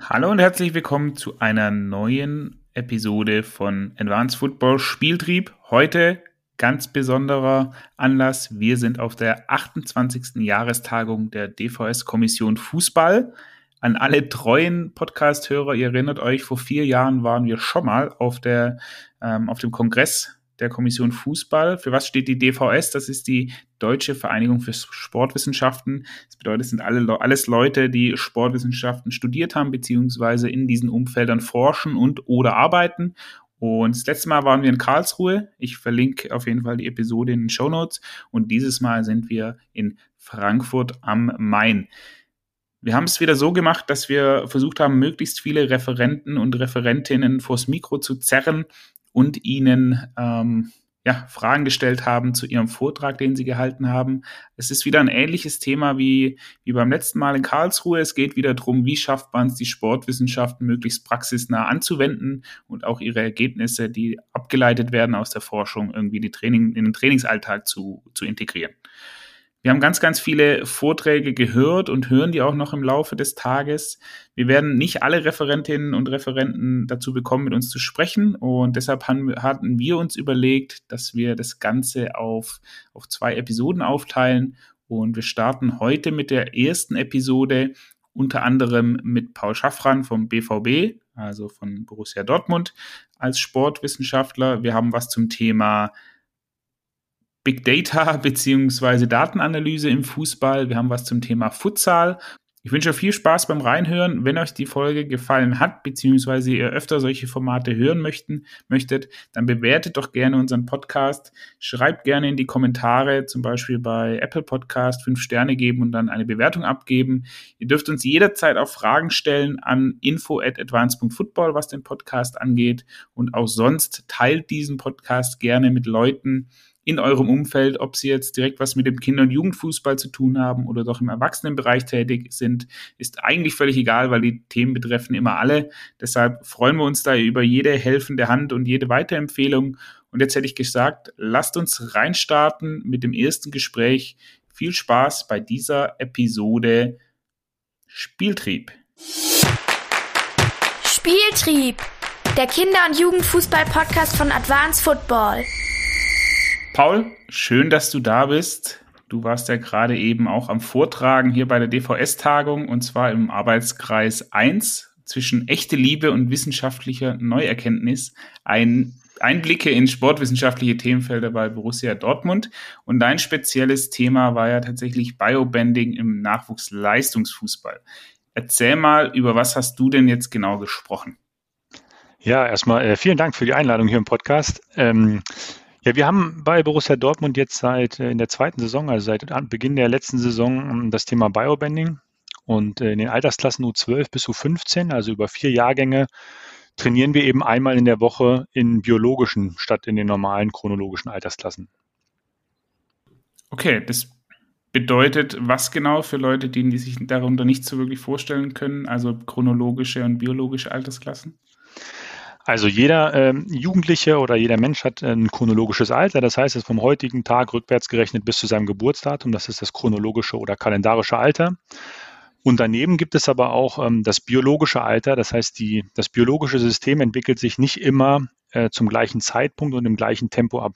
Hallo und herzlich willkommen zu einer neuen Episode von Advanced Football Spieltrieb. Heute ganz besonderer Anlass. Wir sind auf der 28. Jahrestagung der DVS-Kommission Fußball. An alle treuen Podcast-Hörer, ihr erinnert euch, vor vier Jahren waren wir schon mal auf, der, ähm, auf dem Kongress der Kommission Fußball. Für was steht die DVS? Das ist die Deutsche Vereinigung für Sportwissenschaften. Das bedeutet, es sind alle, alles Leute, die Sportwissenschaften studiert haben, beziehungsweise in diesen Umfeldern forschen und oder arbeiten. Und das letzte Mal waren wir in Karlsruhe. Ich verlinke auf jeden Fall die Episode in den Show Notes. Und dieses Mal sind wir in Frankfurt am Main. Wir haben es wieder so gemacht, dass wir versucht haben, möglichst viele Referenten und Referentinnen vors Mikro zu zerren und ihnen ähm, ja, Fragen gestellt haben zu ihrem Vortrag, den sie gehalten haben. Es ist wieder ein ähnliches Thema wie, wie beim letzten Mal in Karlsruhe. Es geht wieder darum, wie schafft man es, die Sportwissenschaften möglichst praxisnah anzuwenden und auch ihre Ergebnisse, die abgeleitet werden aus der Forschung, irgendwie die Training, in den Trainingsalltag zu, zu integrieren. Wir haben ganz, ganz viele Vorträge gehört und hören die auch noch im Laufe des Tages. Wir werden nicht alle Referentinnen und Referenten dazu bekommen, mit uns zu sprechen. Und deshalb hatten wir uns überlegt, dass wir das Ganze auf, auf zwei Episoden aufteilen. Und wir starten heute mit der ersten Episode, unter anderem mit Paul Schaffran vom BVB, also von Borussia Dortmund als Sportwissenschaftler. Wir haben was zum Thema Big Data beziehungsweise Datenanalyse im Fußball. Wir haben was zum Thema Futsal. Ich wünsche euch viel Spaß beim Reinhören. Wenn euch die Folge gefallen hat, beziehungsweise ihr öfter solche Formate hören möchten, möchtet, dann bewertet doch gerne unseren Podcast. Schreibt gerne in die Kommentare, zum Beispiel bei Apple Podcast, fünf Sterne geben und dann eine Bewertung abgeben. Ihr dürft uns jederzeit auch Fragen stellen an info at advance.football, was den Podcast angeht. Und auch sonst teilt diesen Podcast gerne mit Leuten, in eurem Umfeld, ob sie jetzt direkt was mit dem Kinder- und Jugendfußball zu tun haben oder doch im Erwachsenenbereich tätig sind, ist eigentlich völlig egal, weil die Themen betreffen immer alle. Deshalb freuen wir uns da über jede helfende Hand und jede Weiterempfehlung. Und jetzt hätte ich gesagt, lasst uns reinstarten mit dem ersten Gespräch. Viel Spaß bei dieser Episode Spieltrieb. Spieltrieb, der Kinder- und Jugendfußball-Podcast von Advanced Football. Paul, schön, dass du da bist. Du warst ja gerade eben auch am Vortragen hier bei der DVS-Tagung und zwar im Arbeitskreis 1 zwischen echte Liebe und wissenschaftlicher Neuerkenntnis. Ein Einblicke in sportwissenschaftliche Themenfelder bei Borussia Dortmund. Und dein spezielles Thema war ja tatsächlich Biobanding im Nachwuchsleistungsfußball. Erzähl mal, über was hast du denn jetzt genau gesprochen? Ja, erstmal äh, vielen Dank für die Einladung hier im Podcast. Ähm, ja, wir haben bei Borussia Dortmund jetzt seit äh, in der zweiten Saison, also seit Beginn der letzten Saison, ähm, das Thema Biobanding. Und äh, in den Altersklassen U12 bis U15, also über vier Jahrgänge, trainieren wir eben einmal in der Woche in biologischen statt in den normalen chronologischen Altersklassen. Okay, das bedeutet was genau für Leute, die sich darunter nicht so wirklich vorstellen können, also chronologische und biologische Altersklassen? Also jeder ähm, Jugendliche oder jeder Mensch hat ein chronologisches Alter. Das heißt, es ist vom heutigen Tag rückwärts gerechnet bis zu seinem Geburtsdatum. Das ist das chronologische oder kalendarische Alter. Und daneben gibt es aber auch ähm, das biologische Alter. Das heißt, die, das biologische System entwickelt sich nicht immer äh, zum gleichen Zeitpunkt und im gleichen Tempo ab.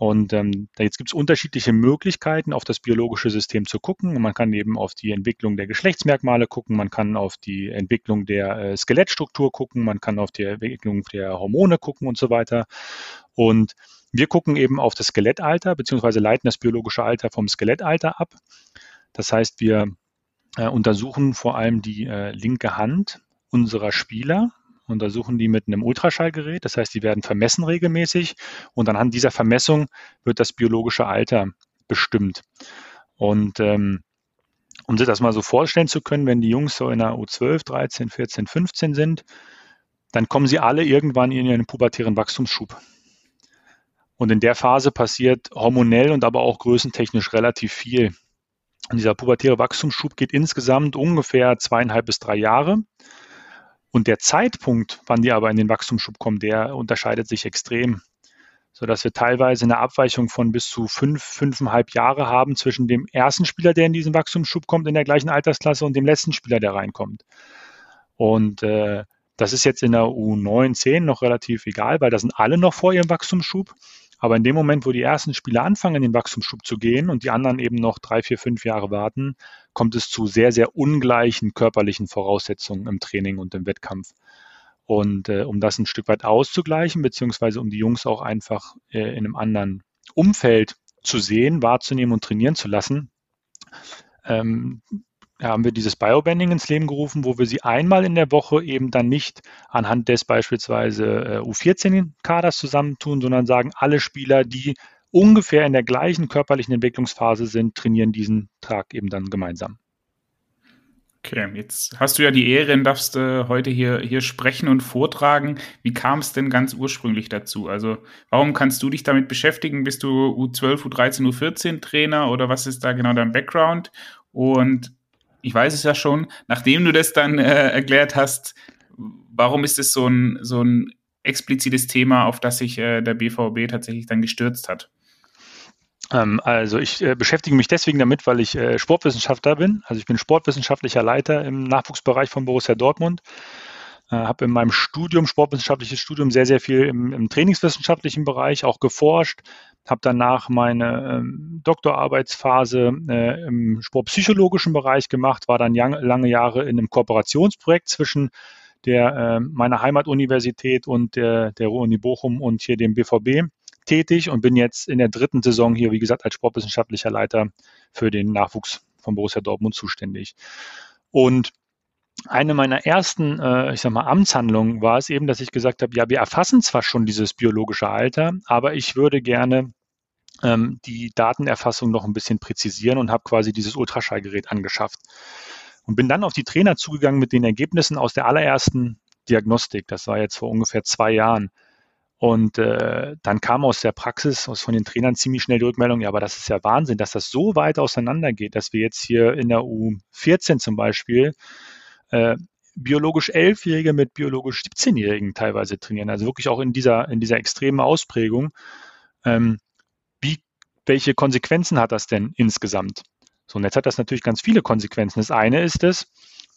Und ähm, jetzt gibt es unterschiedliche Möglichkeiten, auf das biologische System zu gucken. Man kann eben auf die Entwicklung der Geschlechtsmerkmale gucken, man kann auf die Entwicklung der äh, Skelettstruktur gucken, man kann auf die Entwicklung der Hormone gucken und so weiter. Und wir gucken eben auf das Skelettalter, beziehungsweise leiten das biologische Alter vom Skelettalter ab. Das heißt, wir äh, untersuchen vor allem die äh, linke Hand unserer Spieler untersuchen die mit einem Ultraschallgerät. Das heißt, die werden vermessen regelmäßig und anhand dieser Vermessung wird das biologische Alter bestimmt. Und ähm, um sich das mal so vorstellen zu können, wenn die Jungs so in der U12, 13, 14, 15 sind, dann kommen sie alle irgendwann in ihren pubertären Wachstumsschub. Und in der Phase passiert hormonell und aber auch größentechnisch relativ viel. Und dieser pubertäre Wachstumsschub geht insgesamt ungefähr zweieinhalb bis drei Jahre. Und der Zeitpunkt, wann die aber in den Wachstumsschub kommen, der unterscheidet sich extrem, sodass wir teilweise eine Abweichung von bis zu fünf, fünfeinhalb Jahre haben zwischen dem ersten Spieler, der in diesen Wachstumsschub kommt, in der gleichen Altersklasse und dem letzten Spieler, der reinkommt. Und äh, das ist jetzt in der U9, 10 noch relativ egal, weil da sind alle noch vor ihrem Wachstumsschub. Aber in dem Moment, wo die ersten Spieler anfangen, in den Wachstumsschub zu gehen und die anderen eben noch drei, vier, fünf Jahre warten, kommt es zu sehr, sehr ungleichen körperlichen Voraussetzungen im Training und im Wettkampf. Und äh, um das ein Stück weit auszugleichen, beziehungsweise um die Jungs auch einfach äh, in einem anderen Umfeld zu sehen, wahrzunehmen und trainieren zu lassen, ähm, haben wir dieses Biobanding ins Leben gerufen, wo wir sie einmal in der Woche eben dann nicht anhand des beispielsweise äh, U14-Kaders zusammentun, sondern sagen, alle Spieler, die ungefähr in der gleichen körperlichen Entwicklungsphase sind, trainieren diesen Tag eben dann gemeinsam. Okay, jetzt hast du ja die Ehre und darfst äh, heute hier, hier sprechen und vortragen. Wie kam es denn ganz ursprünglich dazu? Also, warum kannst du dich damit beschäftigen? Bist du U12, U13, U14 Trainer oder was ist da genau dein Background? Und ich weiß es ja schon, nachdem du das dann äh, erklärt hast, warum ist es so ein, so ein explizites Thema, auf das sich äh, der BVB tatsächlich dann gestürzt hat? Ähm, also ich äh, beschäftige mich deswegen damit, weil ich äh, Sportwissenschaftler bin. Also ich bin sportwissenschaftlicher Leiter im Nachwuchsbereich von Borussia Dortmund. Äh, habe in meinem Studium, sportwissenschaftliches Studium, sehr, sehr viel im, im trainingswissenschaftlichen Bereich auch geforscht, habe danach meine ähm, Doktorarbeitsphase äh, im sportpsychologischen Bereich gemacht, war dann lang, lange Jahre in einem Kooperationsprojekt zwischen der, äh, meiner Heimatuniversität und der, der Uni Bochum und hier dem BVB tätig und bin jetzt in der dritten Saison hier, wie gesagt, als sportwissenschaftlicher Leiter für den Nachwuchs von Borussia Dortmund zuständig. Und eine meiner ersten, äh, ich sag mal, Amtshandlungen war es eben, dass ich gesagt habe, ja, wir erfassen zwar schon dieses biologische Alter, aber ich würde gerne ähm, die Datenerfassung noch ein bisschen präzisieren und habe quasi dieses Ultraschallgerät angeschafft. Und bin dann auf die Trainer zugegangen mit den Ergebnissen aus der allerersten Diagnostik. Das war jetzt vor ungefähr zwei Jahren. Und äh, dann kam aus der Praxis, aus von den Trainern ziemlich schnell die Rückmeldung, ja, aber das ist ja Wahnsinn, dass das so weit auseinander geht, dass wir jetzt hier in der U14 zum Beispiel äh, biologisch Elfjährige mit biologisch 17-Jährigen teilweise trainieren. Also wirklich auch in dieser, in dieser extremen Ausprägung. Ähm, wie, welche Konsequenzen hat das denn insgesamt? So, und jetzt hat das natürlich ganz viele Konsequenzen. Das eine ist es,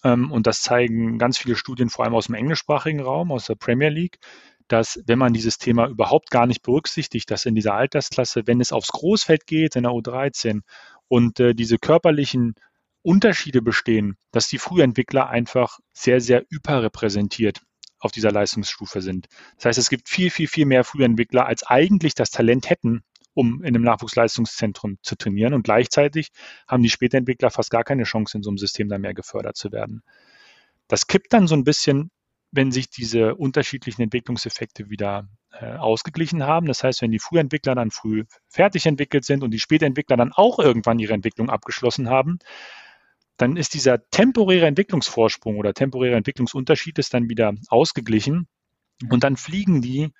ähm, und das zeigen ganz viele Studien, vor allem aus dem englischsprachigen Raum, aus der Premier League, dass wenn man dieses Thema überhaupt gar nicht berücksichtigt, dass in dieser Altersklasse, wenn es aufs Großfeld geht, in der U13 und äh, diese körperlichen Unterschiede bestehen, dass die Frühentwickler einfach sehr, sehr überrepräsentiert auf dieser Leistungsstufe sind. Das heißt, es gibt viel, viel, viel mehr Frühentwickler, als eigentlich das Talent hätten, um in einem Nachwuchsleistungszentrum zu trainieren. Und gleichzeitig haben die Spätentwickler fast gar keine Chance, in so einem System da mehr gefördert zu werden. Das kippt dann so ein bisschen wenn sich diese unterschiedlichen Entwicklungseffekte wieder äh, ausgeglichen haben. Das heißt, wenn die Frühentwickler dann früh fertig entwickelt sind und die Spätentwickler dann auch irgendwann ihre Entwicklung abgeschlossen haben, dann ist dieser temporäre Entwicklungsvorsprung oder temporäre Entwicklungsunterschied ist dann wieder ausgeglichen und dann fliegen die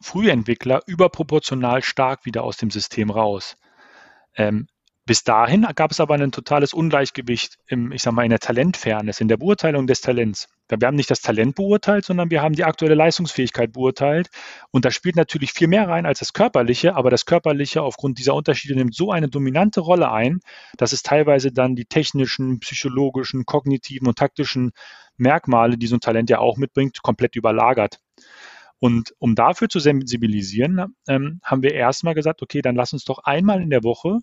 Frühentwickler überproportional stark wieder aus dem System raus. Ähm, bis dahin gab es aber ein totales Ungleichgewicht im, ich sag mal, in der Talentfairness, in der Beurteilung des Talents. Wir haben nicht das Talent beurteilt, sondern wir haben die aktuelle Leistungsfähigkeit beurteilt. Und da spielt natürlich viel mehr rein als das Körperliche, aber das Körperliche aufgrund dieser Unterschiede nimmt so eine dominante Rolle ein, dass es teilweise dann die technischen, psychologischen, kognitiven und taktischen Merkmale, die so ein Talent ja auch mitbringt, komplett überlagert. Und um dafür zu sensibilisieren, ähm, haben wir erstmal gesagt, okay, dann lass uns doch einmal in der Woche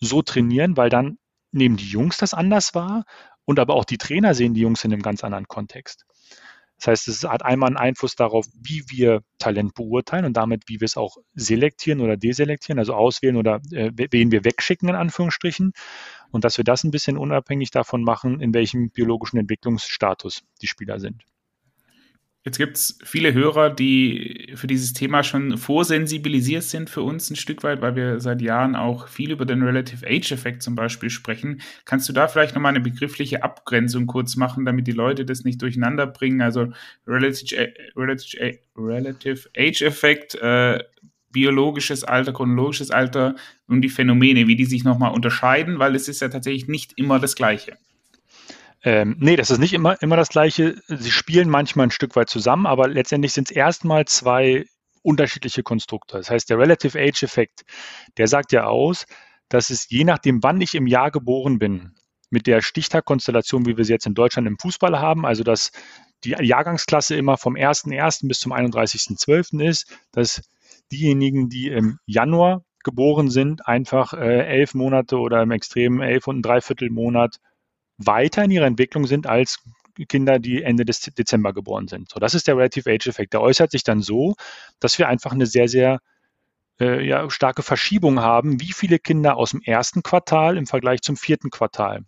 so trainieren, weil dann nehmen die Jungs das anders wahr und aber auch die Trainer sehen die Jungs in einem ganz anderen Kontext. Das heißt, es hat einmal einen Einfluss darauf, wie wir Talent beurteilen und damit, wie wir es auch selektieren oder deselektieren, also auswählen oder äh, wen wir wegschicken, in Anführungsstrichen. Und dass wir das ein bisschen unabhängig davon machen, in welchem biologischen Entwicklungsstatus die Spieler sind. Jetzt gibt es viele Hörer, die für dieses Thema schon vorsensibilisiert sind für uns ein Stück weit, weil wir seit Jahren auch viel über den Relative Age Effekt zum Beispiel sprechen. Kannst du da vielleicht nochmal eine begriffliche Abgrenzung kurz machen, damit die Leute das nicht durcheinander bringen? Also Relative, Relative, Relative Age Effekt, äh, biologisches Alter, chronologisches Alter und die Phänomene, wie die sich nochmal unterscheiden, weil es ist ja tatsächlich nicht immer das Gleiche. Ähm, nee, das ist nicht immer, immer das Gleiche. Sie spielen manchmal ein Stück weit zusammen, aber letztendlich sind es erstmal zwei unterschiedliche Konstrukte. Das heißt, der Relative Age Effekt, der sagt ja aus, dass es je nachdem, wann ich im Jahr geboren bin, mit der Stichtagkonstellation, wie wir sie jetzt in Deutschland im Fußball haben, also dass die Jahrgangsklasse immer vom 1.1. bis zum 31.12. ist, dass diejenigen, die im Januar geboren sind, einfach äh, elf Monate oder im Extrem elf und ein Dreiviertel Monat weiter in ihrer Entwicklung sind als Kinder, die Ende des Dezember geboren sind. So, das ist der Relative Age Effekt. Der äußert sich dann so, dass wir einfach eine sehr, sehr äh, ja, starke Verschiebung haben, wie viele Kinder aus dem ersten Quartal im Vergleich zum vierten Quartal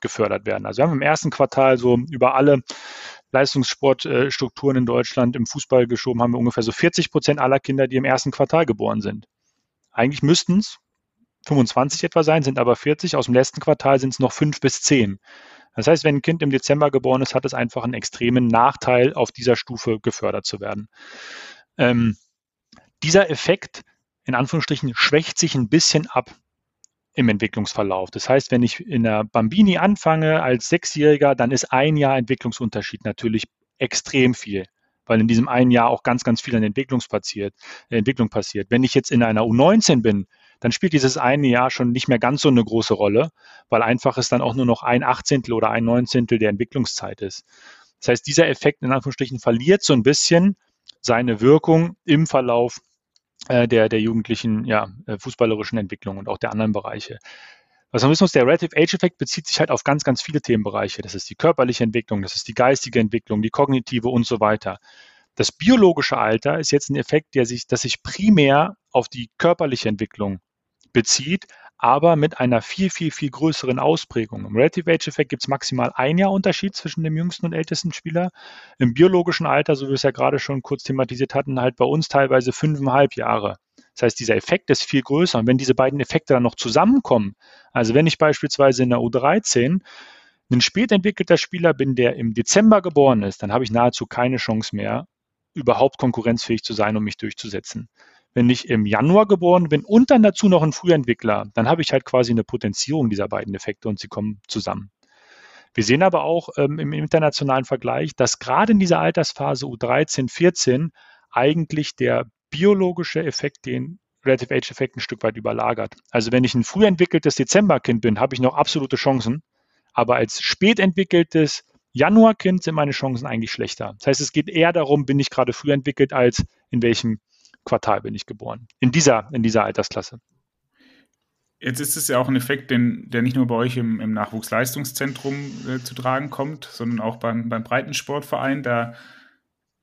gefördert werden. Also wir haben im ersten Quartal so über alle Leistungssportstrukturen in Deutschland im Fußball geschoben, haben wir ungefähr so 40 Prozent aller Kinder, die im ersten Quartal geboren sind. Eigentlich müssten es 25 etwa sein, sind aber 40. Aus dem letzten Quartal sind es noch 5 bis 10. Das heißt, wenn ein Kind im Dezember geboren ist, hat es einfach einen extremen Nachteil, auf dieser Stufe gefördert zu werden. Ähm, dieser Effekt, in Anführungsstrichen, schwächt sich ein bisschen ab im Entwicklungsverlauf. Das heißt, wenn ich in der Bambini anfange als Sechsjähriger, dann ist ein Jahr Entwicklungsunterschied natürlich extrem viel, weil in diesem einen Jahr auch ganz, ganz viel an. Entwicklung passiert. Wenn ich jetzt in einer U19 bin, dann spielt dieses eine Jahr schon nicht mehr ganz so eine große Rolle, weil einfach es dann auch nur noch ein Achtzehntel oder ein Neunzehntel der Entwicklungszeit ist. Das heißt, dieser Effekt in Anführungsstrichen verliert so ein bisschen seine Wirkung im Verlauf äh, der, der jugendlichen ja, äh, fußballerischen Entwicklung und auch der anderen Bereiche. Was man wissen muss, der Relative Age Effekt bezieht sich halt auf ganz, ganz viele Themenbereiche. Das ist die körperliche Entwicklung, das ist die geistige Entwicklung, die kognitive und so weiter. Das biologische Alter ist jetzt ein Effekt, der sich, das sich primär auf die körperliche Entwicklung bezieht, aber mit einer viel, viel, viel größeren Ausprägung. Im Relative Age Effekt gibt es maximal ein Jahr Unterschied zwischen dem jüngsten und ältesten Spieler. Im biologischen Alter, so wie wir es ja gerade schon kurz thematisiert hatten, halt bei uns teilweise fünfeinhalb Jahre. Das heißt, dieser Effekt ist viel größer. Und wenn diese beiden Effekte dann noch zusammenkommen, also wenn ich beispielsweise in der U13 ein spät entwickelter Spieler bin, der im Dezember geboren ist, dann habe ich nahezu keine Chance mehr, überhaupt konkurrenzfähig zu sein, um mich durchzusetzen. Wenn ich im Januar geboren bin und dann dazu noch ein Frühentwickler, dann habe ich halt quasi eine Potenzierung dieser beiden Effekte und sie kommen zusammen. Wir sehen aber auch ähm, im internationalen Vergleich, dass gerade in dieser Altersphase U13, 14 eigentlich der biologische Effekt den Relative Age Effekt ein Stück weit überlagert. Also wenn ich ein früh entwickeltes Dezemberkind bin, habe ich noch absolute Chancen, aber als spät entwickeltes Januarkind sind meine Chancen eigentlich schlechter. Das heißt, es geht eher darum, bin ich gerade früh entwickelt, als in welchem Quartal bin ich geboren. In dieser, in dieser Altersklasse. Jetzt ist es ja auch ein Effekt, den, der nicht nur bei euch im, im Nachwuchsleistungszentrum äh, zu tragen kommt, sondern auch beim, beim Breitensportverein. Da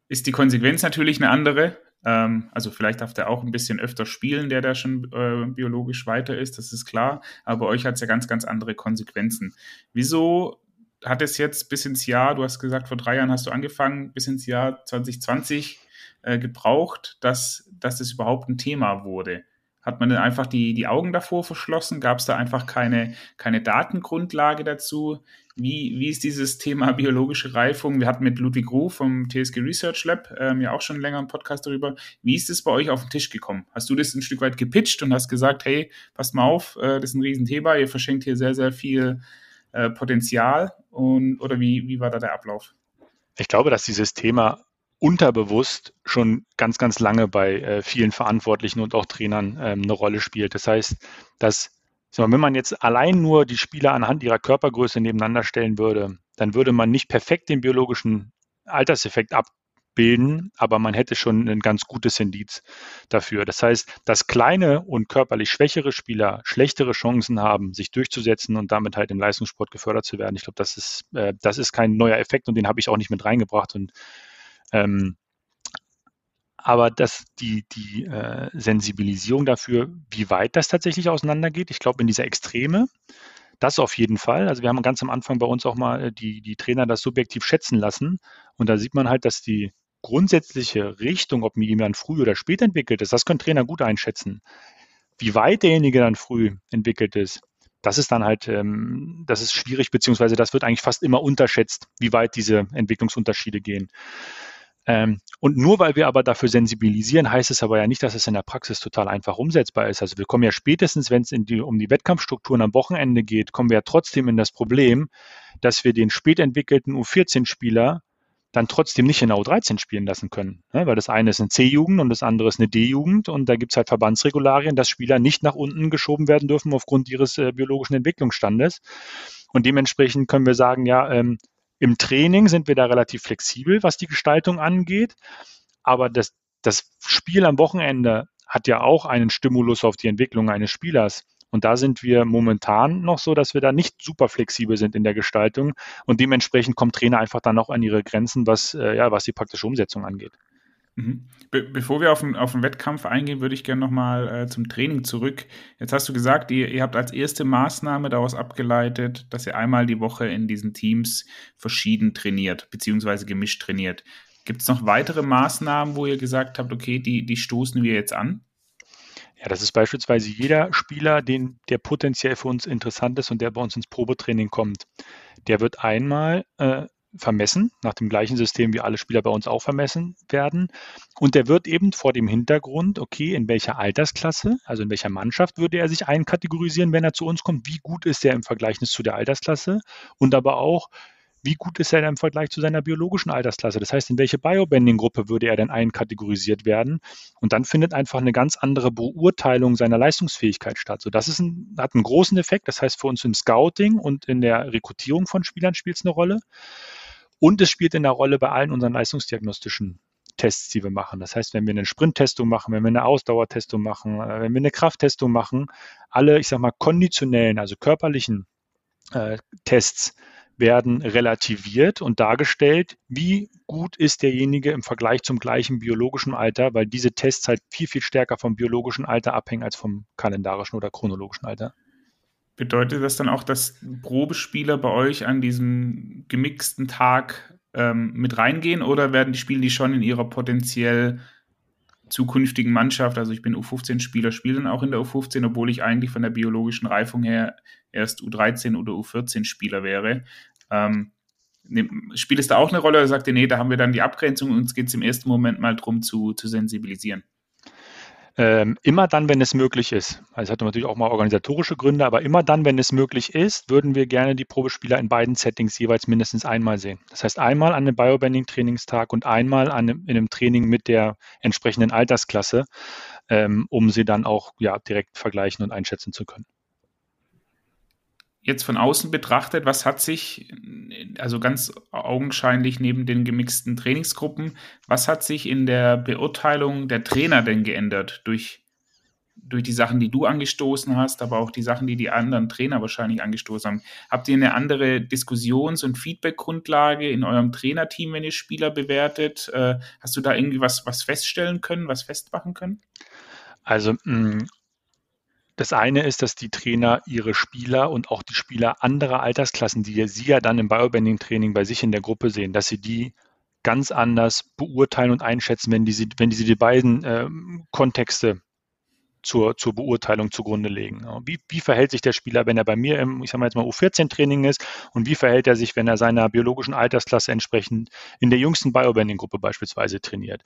ist die Konsequenz natürlich eine andere. Ähm, also vielleicht darf der auch ein bisschen öfter spielen, der da schon äh, biologisch weiter ist, das ist klar. Aber bei euch hat es ja ganz, ganz andere Konsequenzen. Wieso hat es jetzt bis ins Jahr, du hast gesagt, vor drei Jahren hast du angefangen, bis ins Jahr 2020 äh, gebraucht, dass, dass das überhaupt ein Thema wurde? Hat man denn einfach die, die Augen davor verschlossen? Gab es da einfach keine, keine Datengrundlage dazu? Wie, wie ist dieses Thema biologische Reifung? Wir hatten mit Ludwig Ruf vom TSG Research Lab ähm, ja auch schon länger einen Podcast darüber. Wie ist es bei euch auf den Tisch gekommen? Hast du das ein Stück weit gepitcht und hast gesagt, hey, passt mal auf, äh, das ist ein Riesenthema, ihr verschenkt hier sehr, sehr viel äh, Potenzial? Und, oder wie, wie war da der Ablauf? Ich glaube, dass dieses Thema unterbewusst schon ganz, ganz lange bei äh, vielen Verantwortlichen und auch Trainern ähm, eine Rolle spielt. Das heißt, dass wenn man jetzt allein nur die Spieler anhand ihrer Körpergröße nebeneinander stellen würde, dann würde man nicht perfekt den biologischen Alterseffekt abbilden, aber man hätte schon ein ganz gutes Indiz dafür. Das heißt, dass kleine und körperlich schwächere Spieler schlechtere Chancen haben, sich durchzusetzen und damit halt im Leistungssport gefördert zu werden. Ich glaube, das ist, äh, das ist kein neuer Effekt und den habe ich auch nicht mit reingebracht. Und ähm, aber dass die, die äh, Sensibilisierung dafür, wie weit das tatsächlich auseinandergeht, ich glaube, in dieser Extreme, das auf jeden Fall. Also wir haben ganz am Anfang bei uns auch mal äh, die, die Trainer das subjektiv schätzen lassen. Und da sieht man halt, dass die grundsätzliche Richtung, ob mir jemand früh oder spät entwickelt ist, das können Trainer gut einschätzen. Wie weit derjenige dann früh entwickelt ist, das ist dann halt, ähm, das ist schwierig, beziehungsweise das wird eigentlich fast immer unterschätzt, wie weit diese Entwicklungsunterschiede gehen. Ähm, und nur weil wir aber dafür sensibilisieren, heißt es aber ja nicht, dass es in der Praxis total einfach umsetzbar ist. Also wir kommen ja spätestens, wenn es um die Wettkampfstrukturen am Wochenende geht, kommen wir ja trotzdem in das Problem, dass wir den spät entwickelten U14-Spieler dann trotzdem nicht in der U13 spielen lassen können. Ne? Weil das eine ist eine C-Jugend und das andere ist eine D-Jugend und da gibt es halt Verbandsregularien, dass Spieler nicht nach unten geschoben werden dürfen aufgrund ihres äh, biologischen Entwicklungsstandes. Und dementsprechend können wir sagen, ja, ähm, im Training sind wir da relativ flexibel, was die Gestaltung angeht. Aber das, das Spiel am Wochenende hat ja auch einen Stimulus auf die Entwicklung eines Spielers. Und da sind wir momentan noch so, dass wir da nicht super flexibel sind in der Gestaltung. Und dementsprechend kommen Trainer einfach dann noch an ihre Grenzen, was, äh, ja, was die praktische Umsetzung angeht. Mhm. Be bevor wir auf den, auf den Wettkampf eingehen, würde ich gerne nochmal äh, zum Training zurück. Jetzt hast du gesagt, ihr, ihr habt als erste Maßnahme daraus abgeleitet, dass ihr einmal die Woche in diesen Teams verschieden trainiert, beziehungsweise gemischt trainiert. Gibt es noch weitere Maßnahmen, wo ihr gesagt habt, okay, die, die stoßen wir jetzt an? Ja, das ist beispielsweise jeder Spieler, den, der potenziell für uns interessant ist und der bei uns ins Probetraining kommt. Der wird einmal äh, vermessen, nach dem gleichen System wie alle Spieler bei uns auch vermessen werden. Und der wird eben vor dem Hintergrund, okay, in welcher Altersklasse, also in welcher Mannschaft würde er sich einkategorisieren, wenn er zu uns kommt, wie gut ist er im Vergleich zu der Altersklasse und aber auch, wie gut ist er denn im Vergleich zu seiner biologischen Altersklasse? Das heißt, in welche Biobanding-Gruppe würde er denn einkategorisiert werden? Und dann findet einfach eine ganz andere Beurteilung seiner Leistungsfähigkeit statt. So, das ist ein, hat einen großen Effekt. Das heißt, für uns im Scouting und in der Rekrutierung von Spielern spielt es eine Rolle. Und es spielt in der Rolle bei allen unseren leistungsdiagnostischen Tests, die wir machen. Das heißt, wenn wir eine Sprinttestung machen, wenn wir eine Ausdauertestung machen, äh, wenn wir eine Krafttestung machen, alle, ich sag mal, konditionellen, also körperlichen äh, Tests werden relativiert und dargestellt, wie gut ist derjenige im Vergleich zum gleichen biologischen Alter, weil diese Tests halt viel, viel stärker vom biologischen Alter abhängen als vom kalendarischen oder chronologischen Alter. Bedeutet das dann auch, dass Probespieler bei euch an diesem gemixten Tag ähm, mit reingehen oder werden die Spiele die schon in ihrer potenziell zukünftigen Mannschaft, also ich bin U15-Spieler, spiele dann auch in der U15, obwohl ich eigentlich von der biologischen Reifung her erst U13 oder U14-Spieler wäre. Ähm, spielt es da auch eine Rolle oder sagt ihr, nee, da haben wir dann die Abgrenzung und uns geht es im ersten Moment mal darum zu, zu sensibilisieren? Ähm, immer dann, wenn es möglich ist. Also es hat natürlich auch mal organisatorische Gründe, aber immer dann, wenn es möglich ist, würden wir gerne die Probespieler in beiden Settings jeweils mindestens einmal sehen. Das heißt einmal an einem Biobanding-Trainingstag und einmal an einem, in einem Training mit der entsprechenden Altersklasse, ähm, um sie dann auch ja, direkt vergleichen und einschätzen zu können jetzt von außen betrachtet, was hat sich, also ganz augenscheinlich neben den gemixten Trainingsgruppen, was hat sich in der Beurteilung der Trainer denn geändert durch, durch die Sachen, die du angestoßen hast, aber auch die Sachen, die die anderen Trainer wahrscheinlich angestoßen haben? Habt ihr eine andere Diskussions- und Feedback-Grundlage in eurem Trainerteam, wenn ihr Spieler bewertet? Äh, hast du da irgendwie was, was feststellen können, was festmachen können? Also mm, das eine ist, dass die Trainer ihre Spieler und auch die Spieler anderer Altersklassen, die sie ja dann im Biobanding-Training bei sich in der Gruppe sehen, dass sie die ganz anders beurteilen und einschätzen, wenn diese, wenn diese die beiden äh, Kontexte zur, zur Beurteilung zugrunde legen. Wie, wie verhält sich der Spieler, wenn er bei mir im, ich sag mal jetzt mal U14-Training ist und wie verhält er sich, wenn er seiner biologischen Altersklasse entsprechend in der jüngsten Biobanding-Gruppe beispielsweise trainiert?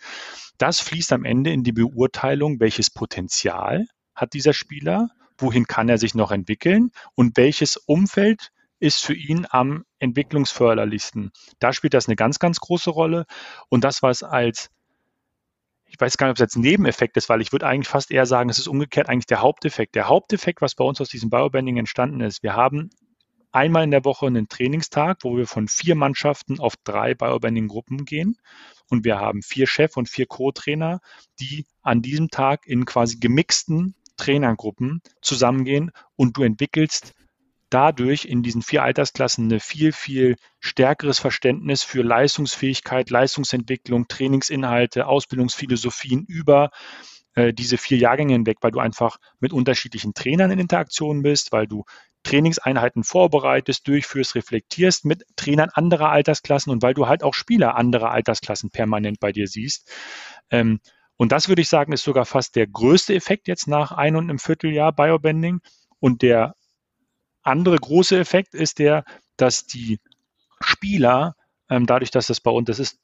Das fließt am Ende in die Beurteilung, welches Potenzial hat dieser Spieler, wohin kann er sich noch entwickeln und welches Umfeld ist für ihn am entwicklungsförderlichsten. Da spielt das eine ganz, ganz große Rolle. Und das, was als, ich weiß gar nicht, ob es jetzt ein Nebeneffekt ist, weil ich würde eigentlich fast eher sagen, es ist umgekehrt eigentlich der Haupteffekt. Der Haupteffekt, was bei uns aus diesem Biobanding entstanden ist, wir haben einmal in der Woche einen Trainingstag, wo wir von vier Mannschaften auf drei Biobanding-Gruppen gehen. Und wir haben vier Chef- und vier Co-Trainer, die an diesem Tag in quasi gemixten Trainergruppen zusammengehen und du entwickelst dadurch in diesen vier Altersklassen eine viel, viel stärkeres Verständnis für Leistungsfähigkeit, Leistungsentwicklung, Trainingsinhalte, Ausbildungsphilosophien über äh, diese vier Jahrgänge hinweg, weil du einfach mit unterschiedlichen Trainern in Interaktion bist, weil du Trainingseinheiten vorbereitest, durchführst, reflektierst mit Trainern anderer Altersklassen und weil du halt auch Spieler anderer Altersklassen permanent bei dir siehst. Ähm, und das würde ich sagen, ist sogar fast der größte Effekt jetzt nach ein und einem Vierteljahr Biobending. Und der andere große Effekt ist der, dass die Spieler, ähm, dadurch, dass das bei uns, das ist,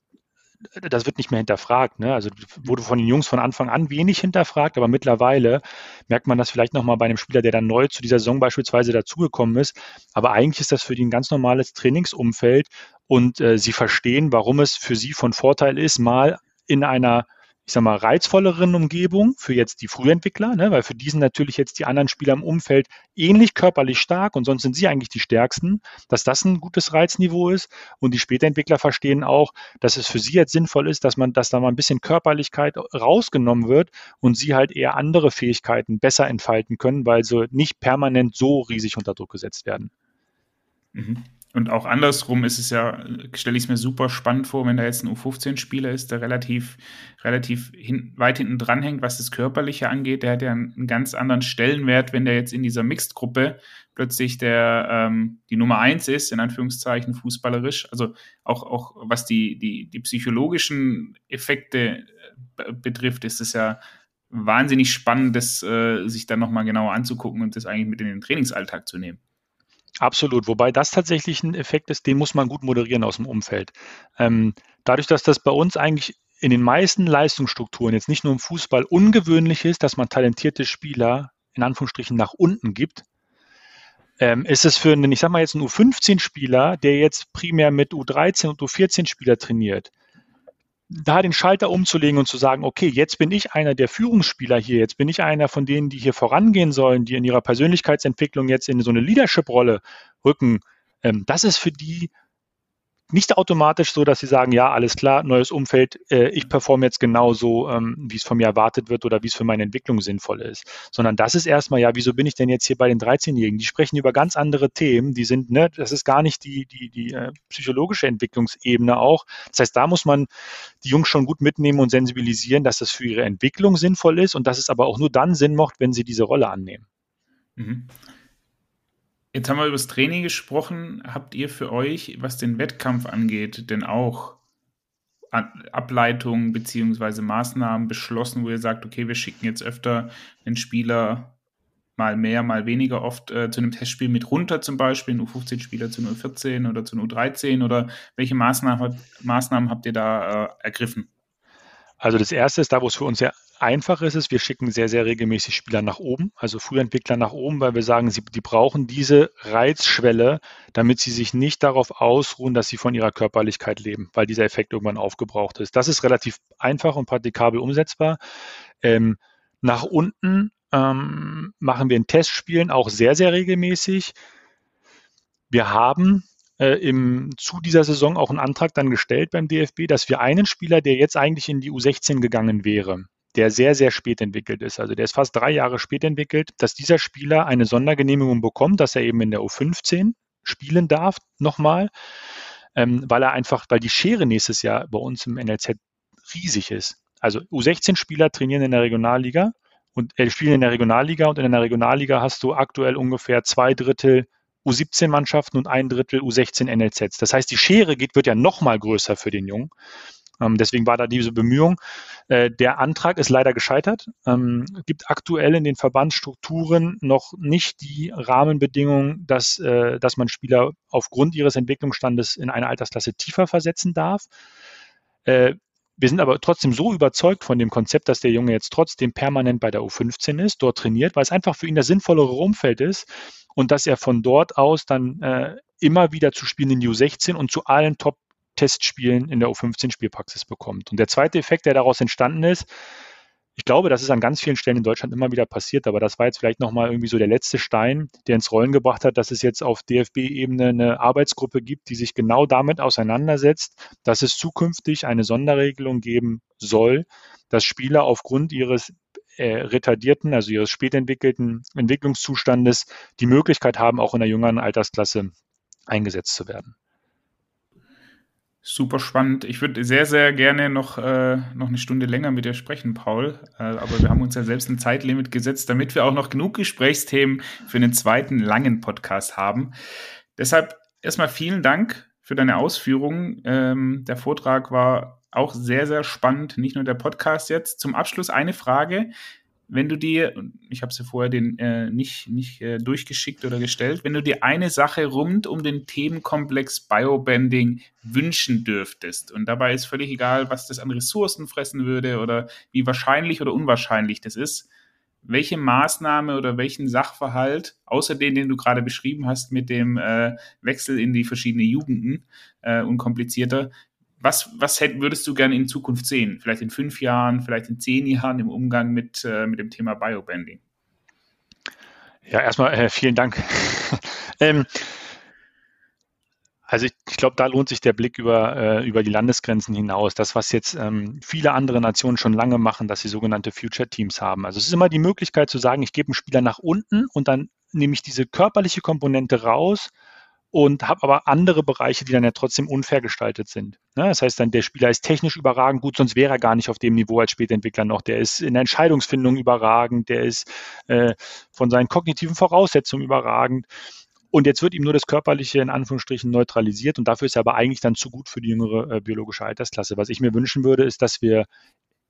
das wird nicht mehr hinterfragt. Ne? Also wurde von den Jungs von Anfang an wenig hinterfragt, aber mittlerweile merkt man das vielleicht nochmal bei einem Spieler, der dann neu zu dieser Saison beispielsweise dazugekommen ist. Aber eigentlich ist das für die ein ganz normales Trainingsumfeld und äh, sie verstehen, warum es für sie von Vorteil ist, mal in einer ich sag mal, reizvolleren Umgebung für jetzt die Frühentwickler, ne, weil für die sind natürlich jetzt die anderen Spieler im Umfeld ähnlich körperlich stark und sonst sind sie eigentlich die stärksten, dass das ein gutes Reizniveau ist. Und die Spätentwickler verstehen auch, dass es für sie jetzt sinnvoll ist, dass man, dass da mal ein bisschen Körperlichkeit rausgenommen wird und sie halt eher andere Fähigkeiten besser entfalten können, weil sie nicht permanent so riesig unter Druck gesetzt werden. Mhm. Und auch andersrum ist es ja, stelle ich es mir super spannend vor, wenn da jetzt ein U15-Spieler ist, der relativ, relativ hin, weit hinten dran hängt, was das Körperliche angeht. Der hat ja einen, ganz anderen Stellenwert, wenn der jetzt in dieser Mixed-Gruppe plötzlich der ähm, die Nummer eins ist, in Anführungszeichen fußballerisch. Also auch, auch was die, die, die psychologischen Effekte äh, betrifft, ist es ja wahnsinnig spannend, das äh, sich dann nochmal genauer anzugucken und das eigentlich mit in den Trainingsalltag zu nehmen. Absolut, wobei das tatsächlich ein Effekt ist, den muss man gut moderieren aus dem Umfeld. Ähm, dadurch, dass das bei uns eigentlich in den meisten Leistungsstrukturen, jetzt nicht nur im Fußball, ungewöhnlich ist, dass man talentierte Spieler in Anführungsstrichen nach unten gibt, ähm, ist es für einen, ich sag mal jetzt einen U15-Spieler, der jetzt primär mit U13 und U14-Spieler trainiert, da den Schalter umzulegen und zu sagen, okay, jetzt bin ich einer der Führungsspieler hier, jetzt bin ich einer von denen, die hier vorangehen sollen, die in ihrer Persönlichkeitsentwicklung jetzt in so eine Leadership-Rolle rücken, ähm, das ist für die nicht automatisch so, dass sie sagen, ja, alles klar, neues Umfeld, äh, ich performe jetzt genauso, ähm, wie es von mir erwartet wird oder wie es für meine Entwicklung sinnvoll ist. Sondern das ist erstmal, ja, wieso bin ich denn jetzt hier bei den 13-Jährigen? Die sprechen über ganz andere Themen, die sind, ne, das ist gar nicht die, die, die äh, psychologische Entwicklungsebene auch. Das heißt, da muss man die Jungs schon gut mitnehmen und sensibilisieren, dass das für ihre Entwicklung sinnvoll ist und dass es aber auch nur dann Sinn macht, wenn sie diese Rolle annehmen. Mhm. Jetzt haben wir über das Training gesprochen. Habt ihr für euch, was den Wettkampf angeht, denn auch Ableitungen bzw. Maßnahmen beschlossen, wo ihr sagt, okay, wir schicken jetzt öfter den Spieler mal mehr, mal weniger oft äh, zu einem Testspiel mit runter, zum Beispiel, ein U15-Spieler zu einer U14 oder zu einer U13 oder welche Maßnahmen, Maßnahmen habt ihr da äh, ergriffen? Also das erste ist da, wo es für uns sehr einfach ist es, wir schicken sehr, sehr regelmäßig Spieler nach oben, also Frühentwickler nach oben, weil wir sagen, sie, die brauchen diese Reizschwelle, damit sie sich nicht darauf ausruhen, dass sie von ihrer Körperlichkeit leben, weil dieser Effekt irgendwann aufgebraucht ist. Das ist relativ einfach und praktikabel umsetzbar. Ähm, nach unten ähm, machen wir in Testspielen auch sehr, sehr regelmäßig. Wir haben äh, im, zu dieser Saison auch einen Antrag dann gestellt beim DFB, dass wir einen Spieler, der jetzt eigentlich in die U16 gegangen wäre, der sehr, sehr spät entwickelt ist. Also der ist fast drei Jahre spät entwickelt, dass dieser Spieler eine Sondergenehmigung bekommt, dass er eben in der U15 spielen darf, nochmal, ähm, weil er einfach, weil die Schere nächstes Jahr bei uns im NLZ riesig ist. Also U16-Spieler trainieren in der Regionalliga und äh, spielen in der Regionalliga und in der Regionalliga hast du aktuell ungefähr zwei Drittel U17-Mannschaften und ein Drittel U16 NLZs. Das heißt, die Schere geht, wird ja nochmal größer für den Jungen. Ähm, deswegen war da diese Bemühung. Äh, der Antrag ist leider gescheitert. Ähm, gibt aktuell in den Verbandsstrukturen noch nicht die Rahmenbedingungen, dass, äh, dass man Spieler aufgrund ihres Entwicklungsstandes in eine Altersklasse tiefer versetzen darf. Äh, wir sind aber trotzdem so überzeugt von dem Konzept, dass der Junge jetzt trotzdem permanent bei der U15 ist, dort trainiert, weil es einfach für ihn das sinnvollere Umfeld ist und dass er von dort aus dann äh, immer wieder zu spielen in die U16 und zu allen Top Testspielen in der U15-Spielpraxis bekommt. Und der zweite Effekt, der daraus entstanden ist, ich glaube, das ist an ganz vielen Stellen in Deutschland immer wieder passiert, aber das war jetzt vielleicht nochmal irgendwie so der letzte Stein, der ins Rollen gebracht hat, dass es jetzt auf DFB-Ebene eine Arbeitsgruppe gibt, die sich genau damit auseinandersetzt, dass es zukünftig eine Sonderregelung geben soll, dass Spieler aufgrund ihres äh, retardierten, also ihres spätentwickelten Entwicklungszustandes die Möglichkeit haben, auch in der jüngeren Altersklasse eingesetzt zu werden. Super spannend. Ich würde sehr, sehr gerne noch, äh, noch eine Stunde länger mit dir sprechen, Paul. Äh, aber wir haben uns ja selbst ein Zeitlimit gesetzt, damit wir auch noch genug Gesprächsthemen für einen zweiten langen Podcast haben. Deshalb erstmal vielen Dank für deine Ausführungen. Ähm, der Vortrag war auch sehr, sehr spannend, nicht nur der Podcast jetzt. Zum Abschluss eine Frage wenn du dir, ich habe sie vorher den, äh, nicht, nicht äh, durchgeschickt oder gestellt, wenn du dir eine Sache rund um den Themenkomplex Biobanding wünschen dürftest und dabei ist völlig egal, was das an Ressourcen fressen würde oder wie wahrscheinlich oder unwahrscheinlich das ist, welche Maßnahme oder welchen Sachverhalt, außer den, den du gerade beschrieben hast mit dem äh, Wechsel in die verschiedenen Jugenden, äh, unkomplizierter, was, was hätt, würdest du gerne in Zukunft sehen? Vielleicht in fünf Jahren, vielleicht in zehn Jahren im Umgang mit, äh, mit dem Thema Biobanding? Ja, erstmal äh, vielen Dank. ähm, also ich, ich glaube, da lohnt sich der Blick über, äh, über die Landesgrenzen hinaus. Das, was jetzt ähm, viele andere Nationen schon lange machen, dass sie sogenannte Future Teams haben. Also es ist immer die Möglichkeit zu sagen, ich gebe einen Spieler nach unten und dann nehme ich diese körperliche Komponente raus und habe aber andere Bereiche, die dann ja trotzdem unfair gestaltet sind. Ne? Das heißt dann, der Spieler ist technisch überragend gut, sonst wäre er gar nicht auf dem Niveau als Spätentwickler noch. Der ist in der Entscheidungsfindung überragend, der ist äh, von seinen kognitiven Voraussetzungen überragend. Und jetzt wird ihm nur das Körperliche in Anführungsstrichen neutralisiert und dafür ist er aber eigentlich dann zu gut für die jüngere äh, biologische Altersklasse. Was ich mir wünschen würde, ist, dass wir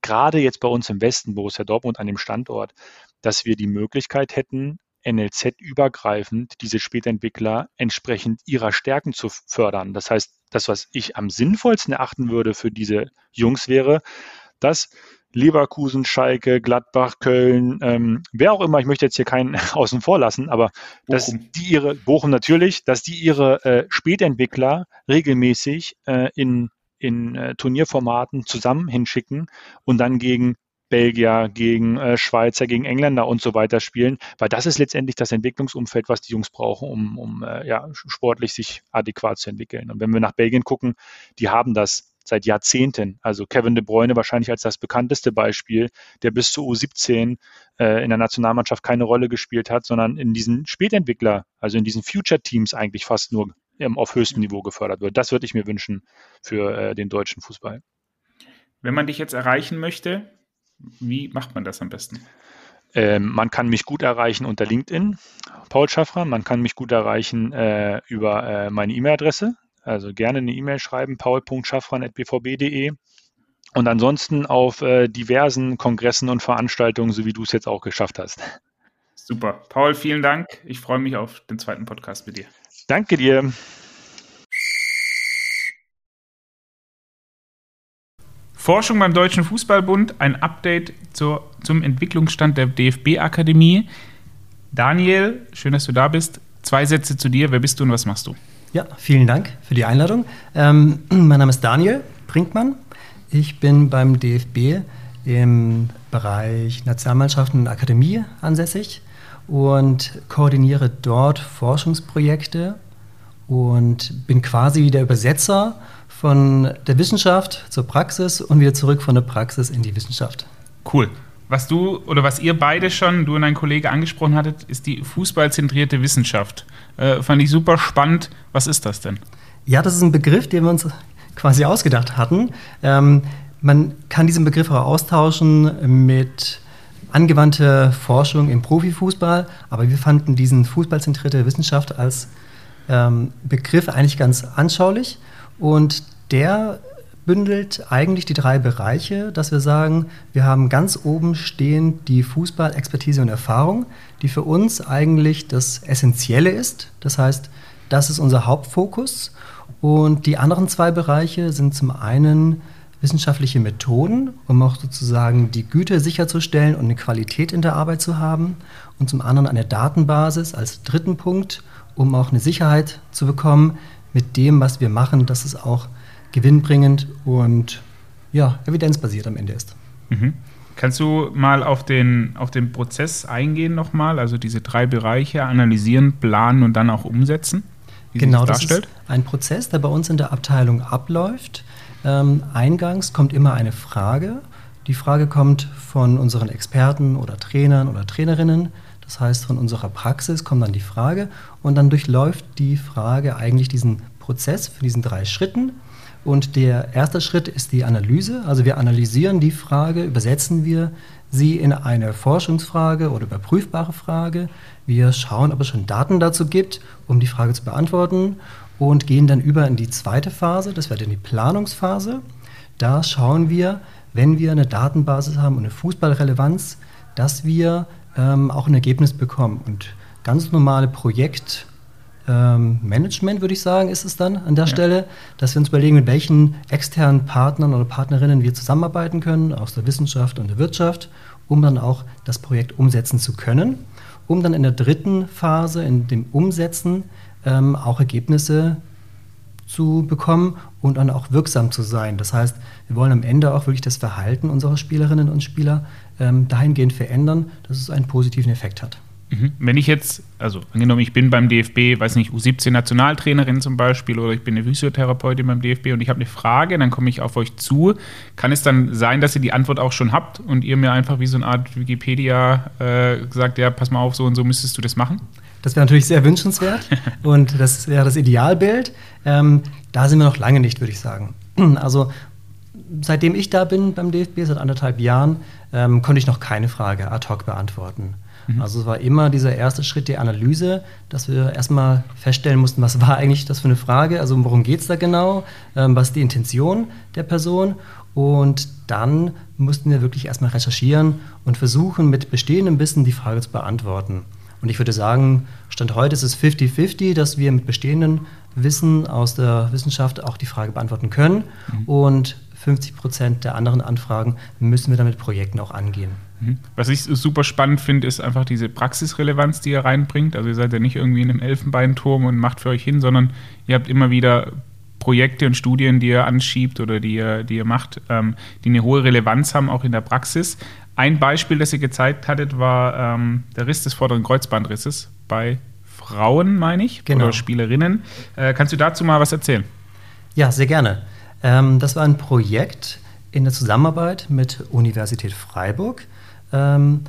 gerade jetzt bei uns im Westen, Borussia Dortmund an dem Standort, dass wir die Möglichkeit hätten, NLZ-übergreifend diese Spätentwickler entsprechend ihrer Stärken zu fördern. Das heißt, das, was ich am sinnvollsten erachten würde für diese Jungs wäre, dass Leverkusen, Schalke, Gladbach, Köln, ähm, wer auch immer, ich möchte jetzt hier keinen außen vor lassen, aber Bochum. dass die ihre, Bochum natürlich, dass die ihre äh, Spätentwickler regelmäßig äh, in, in äh, Turnierformaten zusammen hinschicken und dann gegen Belgier, gegen äh, Schweizer, gegen Engländer und so weiter spielen, weil das ist letztendlich das Entwicklungsumfeld, was die Jungs brauchen, um, um äh, ja, sportlich sich adäquat zu entwickeln. Und wenn wir nach Belgien gucken, die haben das seit Jahrzehnten. Also Kevin de Bruyne wahrscheinlich als das bekannteste Beispiel, der bis zu U17 äh, in der Nationalmannschaft keine Rolle gespielt hat, sondern in diesen Spätentwickler, also in diesen Future Teams eigentlich fast nur ähm, auf höchstem Niveau gefördert wird. Das würde ich mir wünschen für äh, den deutschen Fußball. Wenn man dich jetzt erreichen möchte, wie macht man das am besten? Ähm, man kann mich gut erreichen unter LinkedIn, Paul Schaffner. Man kann mich gut erreichen äh, über äh, meine E-Mail-Adresse, also gerne eine E-Mail schreiben, paul.schaffran.bvb.de. Und ansonsten auf äh, diversen Kongressen und Veranstaltungen, so wie du es jetzt auch geschafft hast. Super. Paul, vielen Dank. Ich freue mich auf den zweiten Podcast mit dir. Danke dir. Forschung beim Deutschen Fußballbund, ein Update zur, zum Entwicklungsstand der DFB-Akademie. Daniel, schön, dass du da bist. Zwei Sätze zu dir. Wer bist du und was machst du? Ja, vielen Dank für die Einladung. Ähm, mein Name ist Daniel Brinkmann. Ich bin beim DFB im Bereich Nationalmannschaften und Akademie ansässig und koordiniere dort Forschungsprojekte und bin quasi der Übersetzer von der Wissenschaft zur Praxis und wieder zurück von der Praxis in die Wissenschaft. Cool. Was du oder was ihr beide schon, du und dein Kollege angesprochen hattet, ist die fußballzentrierte Wissenschaft. Äh, fand ich super spannend. Was ist das denn? Ja, das ist ein Begriff, den wir uns quasi ausgedacht hatten. Ähm, man kann diesen Begriff auch austauschen mit angewandter Forschung im Profifußball, aber wir fanden diesen fußballzentrierte Wissenschaft als ähm, Begriff eigentlich ganz anschaulich und der bündelt eigentlich die drei Bereiche, dass wir sagen, wir haben ganz oben stehen die Fußballexpertise und Erfahrung, die für uns eigentlich das Essentielle ist. Das heißt, das ist unser Hauptfokus. Und die anderen zwei Bereiche sind zum einen wissenschaftliche Methoden, um auch sozusagen die Güte sicherzustellen und eine Qualität in der Arbeit zu haben. Und zum anderen eine Datenbasis als dritten Punkt, um auch eine Sicherheit zu bekommen mit dem, was wir machen, dass es auch gewinnbringend und ja, evidenzbasiert am Ende ist. Mhm. Kannst du mal auf den, auf den Prozess eingehen nochmal, also diese drei Bereiche analysieren, planen und dann auch umsetzen? genau, das, das ist ein Prozess, der bei uns in der Abteilung abläuft. Ähm, eingangs kommt immer eine Frage. Die Frage kommt von unseren Experten oder Trainern oder Trainerinnen. Das heißt, von unserer Praxis kommt dann die Frage und dann durchläuft die Frage eigentlich diesen Prozess für diesen drei Schritten. Und der erste Schritt ist die Analyse. Also wir analysieren die Frage, übersetzen wir sie in eine Forschungsfrage oder überprüfbare Frage. Wir schauen, ob es schon Daten dazu gibt, um die Frage zu beantworten und gehen dann über in die zweite Phase, das wäre dann die Planungsphase. Da schauen wir, wenn wir eine Datenbasis haben und eine Fußballrelevanz, dass wir ähm, auch ein Ergebnis bekommen. Und ganz normale Projekt- ähm, Management, würde ich sagen, ist es dann an der ja. Stelle, dass wir uns überlegen, mit welchen externen Partnern oder Partnerinnen wir zusammenarbeiten können, aus der Wissenschaft und der Wirtschaft, um dann auch das Projekt umsetzen zu können, um dann in der dritten Phase, in dem Umsetzen, ähm, auch Ergebnisse zu bekommen und dann auch wirksam zu sein. Das heißt, wir wollen am Ende auch wirklich das Verhalten unserer Spielerinnen und Spieler ähm, dahingehend verändern, dass es einen positiven Effekt hat. Mhm. Wenn ich jetzt, also angenommen, ich bin beim DFB, weiß nicht, U17-Nationaltrainerin zum Beispiel oder ich bin eine Physiotherapeutin beim DFB und ich habe eine Frage, dann komme ich auf euch zu. Kann es dann sein, dass ihr die Antwort auch schon habt und ihr mir einfach wie so eine Art Wikipedia äh, sagt, ja, pass mal auf, so und so müsstest du das machen? Das wäre natürlich sehr wünschenswert und das wäre das Idealbild. Ähm, da sind wir noch lange nicht, würde ich sagen. Also seitdem ich da bin beim DFB, seit anderthalb Jahren, ähm, konnte ich noch keine Frage ad hoc beantworten. Mhm. Also es war immer dieser erste Schritt der Analyse, dass wir erstmal feststellen mussten, was war eigentlich das für eine Frage, also worum geht es da genau, ähm, was ist die Intention der Person und dann mussten wir wirklich erstmal recherchieren und versuchen, mit bestehendem Wissen die Frage zu beantworten. Und ich würde sagen, Stand heute ist es 50-50, dass wir mit bestehendem Wissen aus der Wissenschaft auch die Frage beantworten können. Mhm. Und 50 Prozent der anderen Anfragen müssen wir dann mit Projekten auch angehen. Mhm. Was ich super spannend finde, ist einfach diese Praxisrelevanz, die ihr reinbringt. Also ihr seid ja nicht irgendwie in einem Elfenbeinturm und macht für euch hin, sondern ihr habt immer wieder Projekte und Studien, die ihr anschiebt oder die ihr, die ihr macht, ähm, die eine hohe Relevanz haben, auch in der Praxis. Ein Beispiel, das ihr gezeigt hattet, war ähm, der Riss des vorderen Kreuzbandrisses bei Frauen, meine ich, genau. oder Spielerinnen. Äh, kannst du dazu mal was erzählen? Ja, sehr gerne. Ähm, das war ein Projekt in der Zusammenarbeit mit Universität Freiburg. Ähm,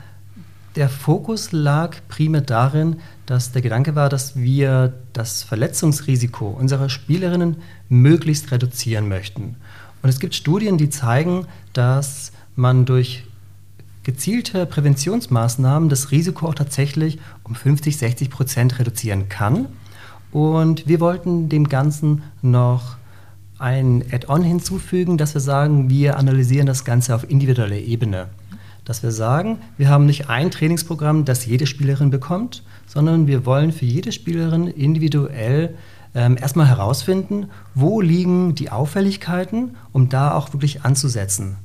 der Fokus lag primär darin, dass der Gedanke war, dass wir das Verletzungsrisiko unserer Spielerinnen möglichst reduzieren möchten. Und es gibt Studien, die zeigen, dass man durch gezielte Präventionsmaßnahmen das Risiko auch tatsächlich um 50, 60 Prozent reduzieren kann. Und wir wollten dem Ganzen noch ein Add-on hinzufügen, dass wir sagen, wir analysieren das Ganze auf individueller Ebene. Dass wir sagen, wir haben nicht ein Trainingsprogramm, das jede Spielerin bekommt, sondern wir wollen für jede Spielerin individuell ähm, erstmal herausfinden, wo liegen die Auffälligkeiten, um da auch wirklich anzusetzen.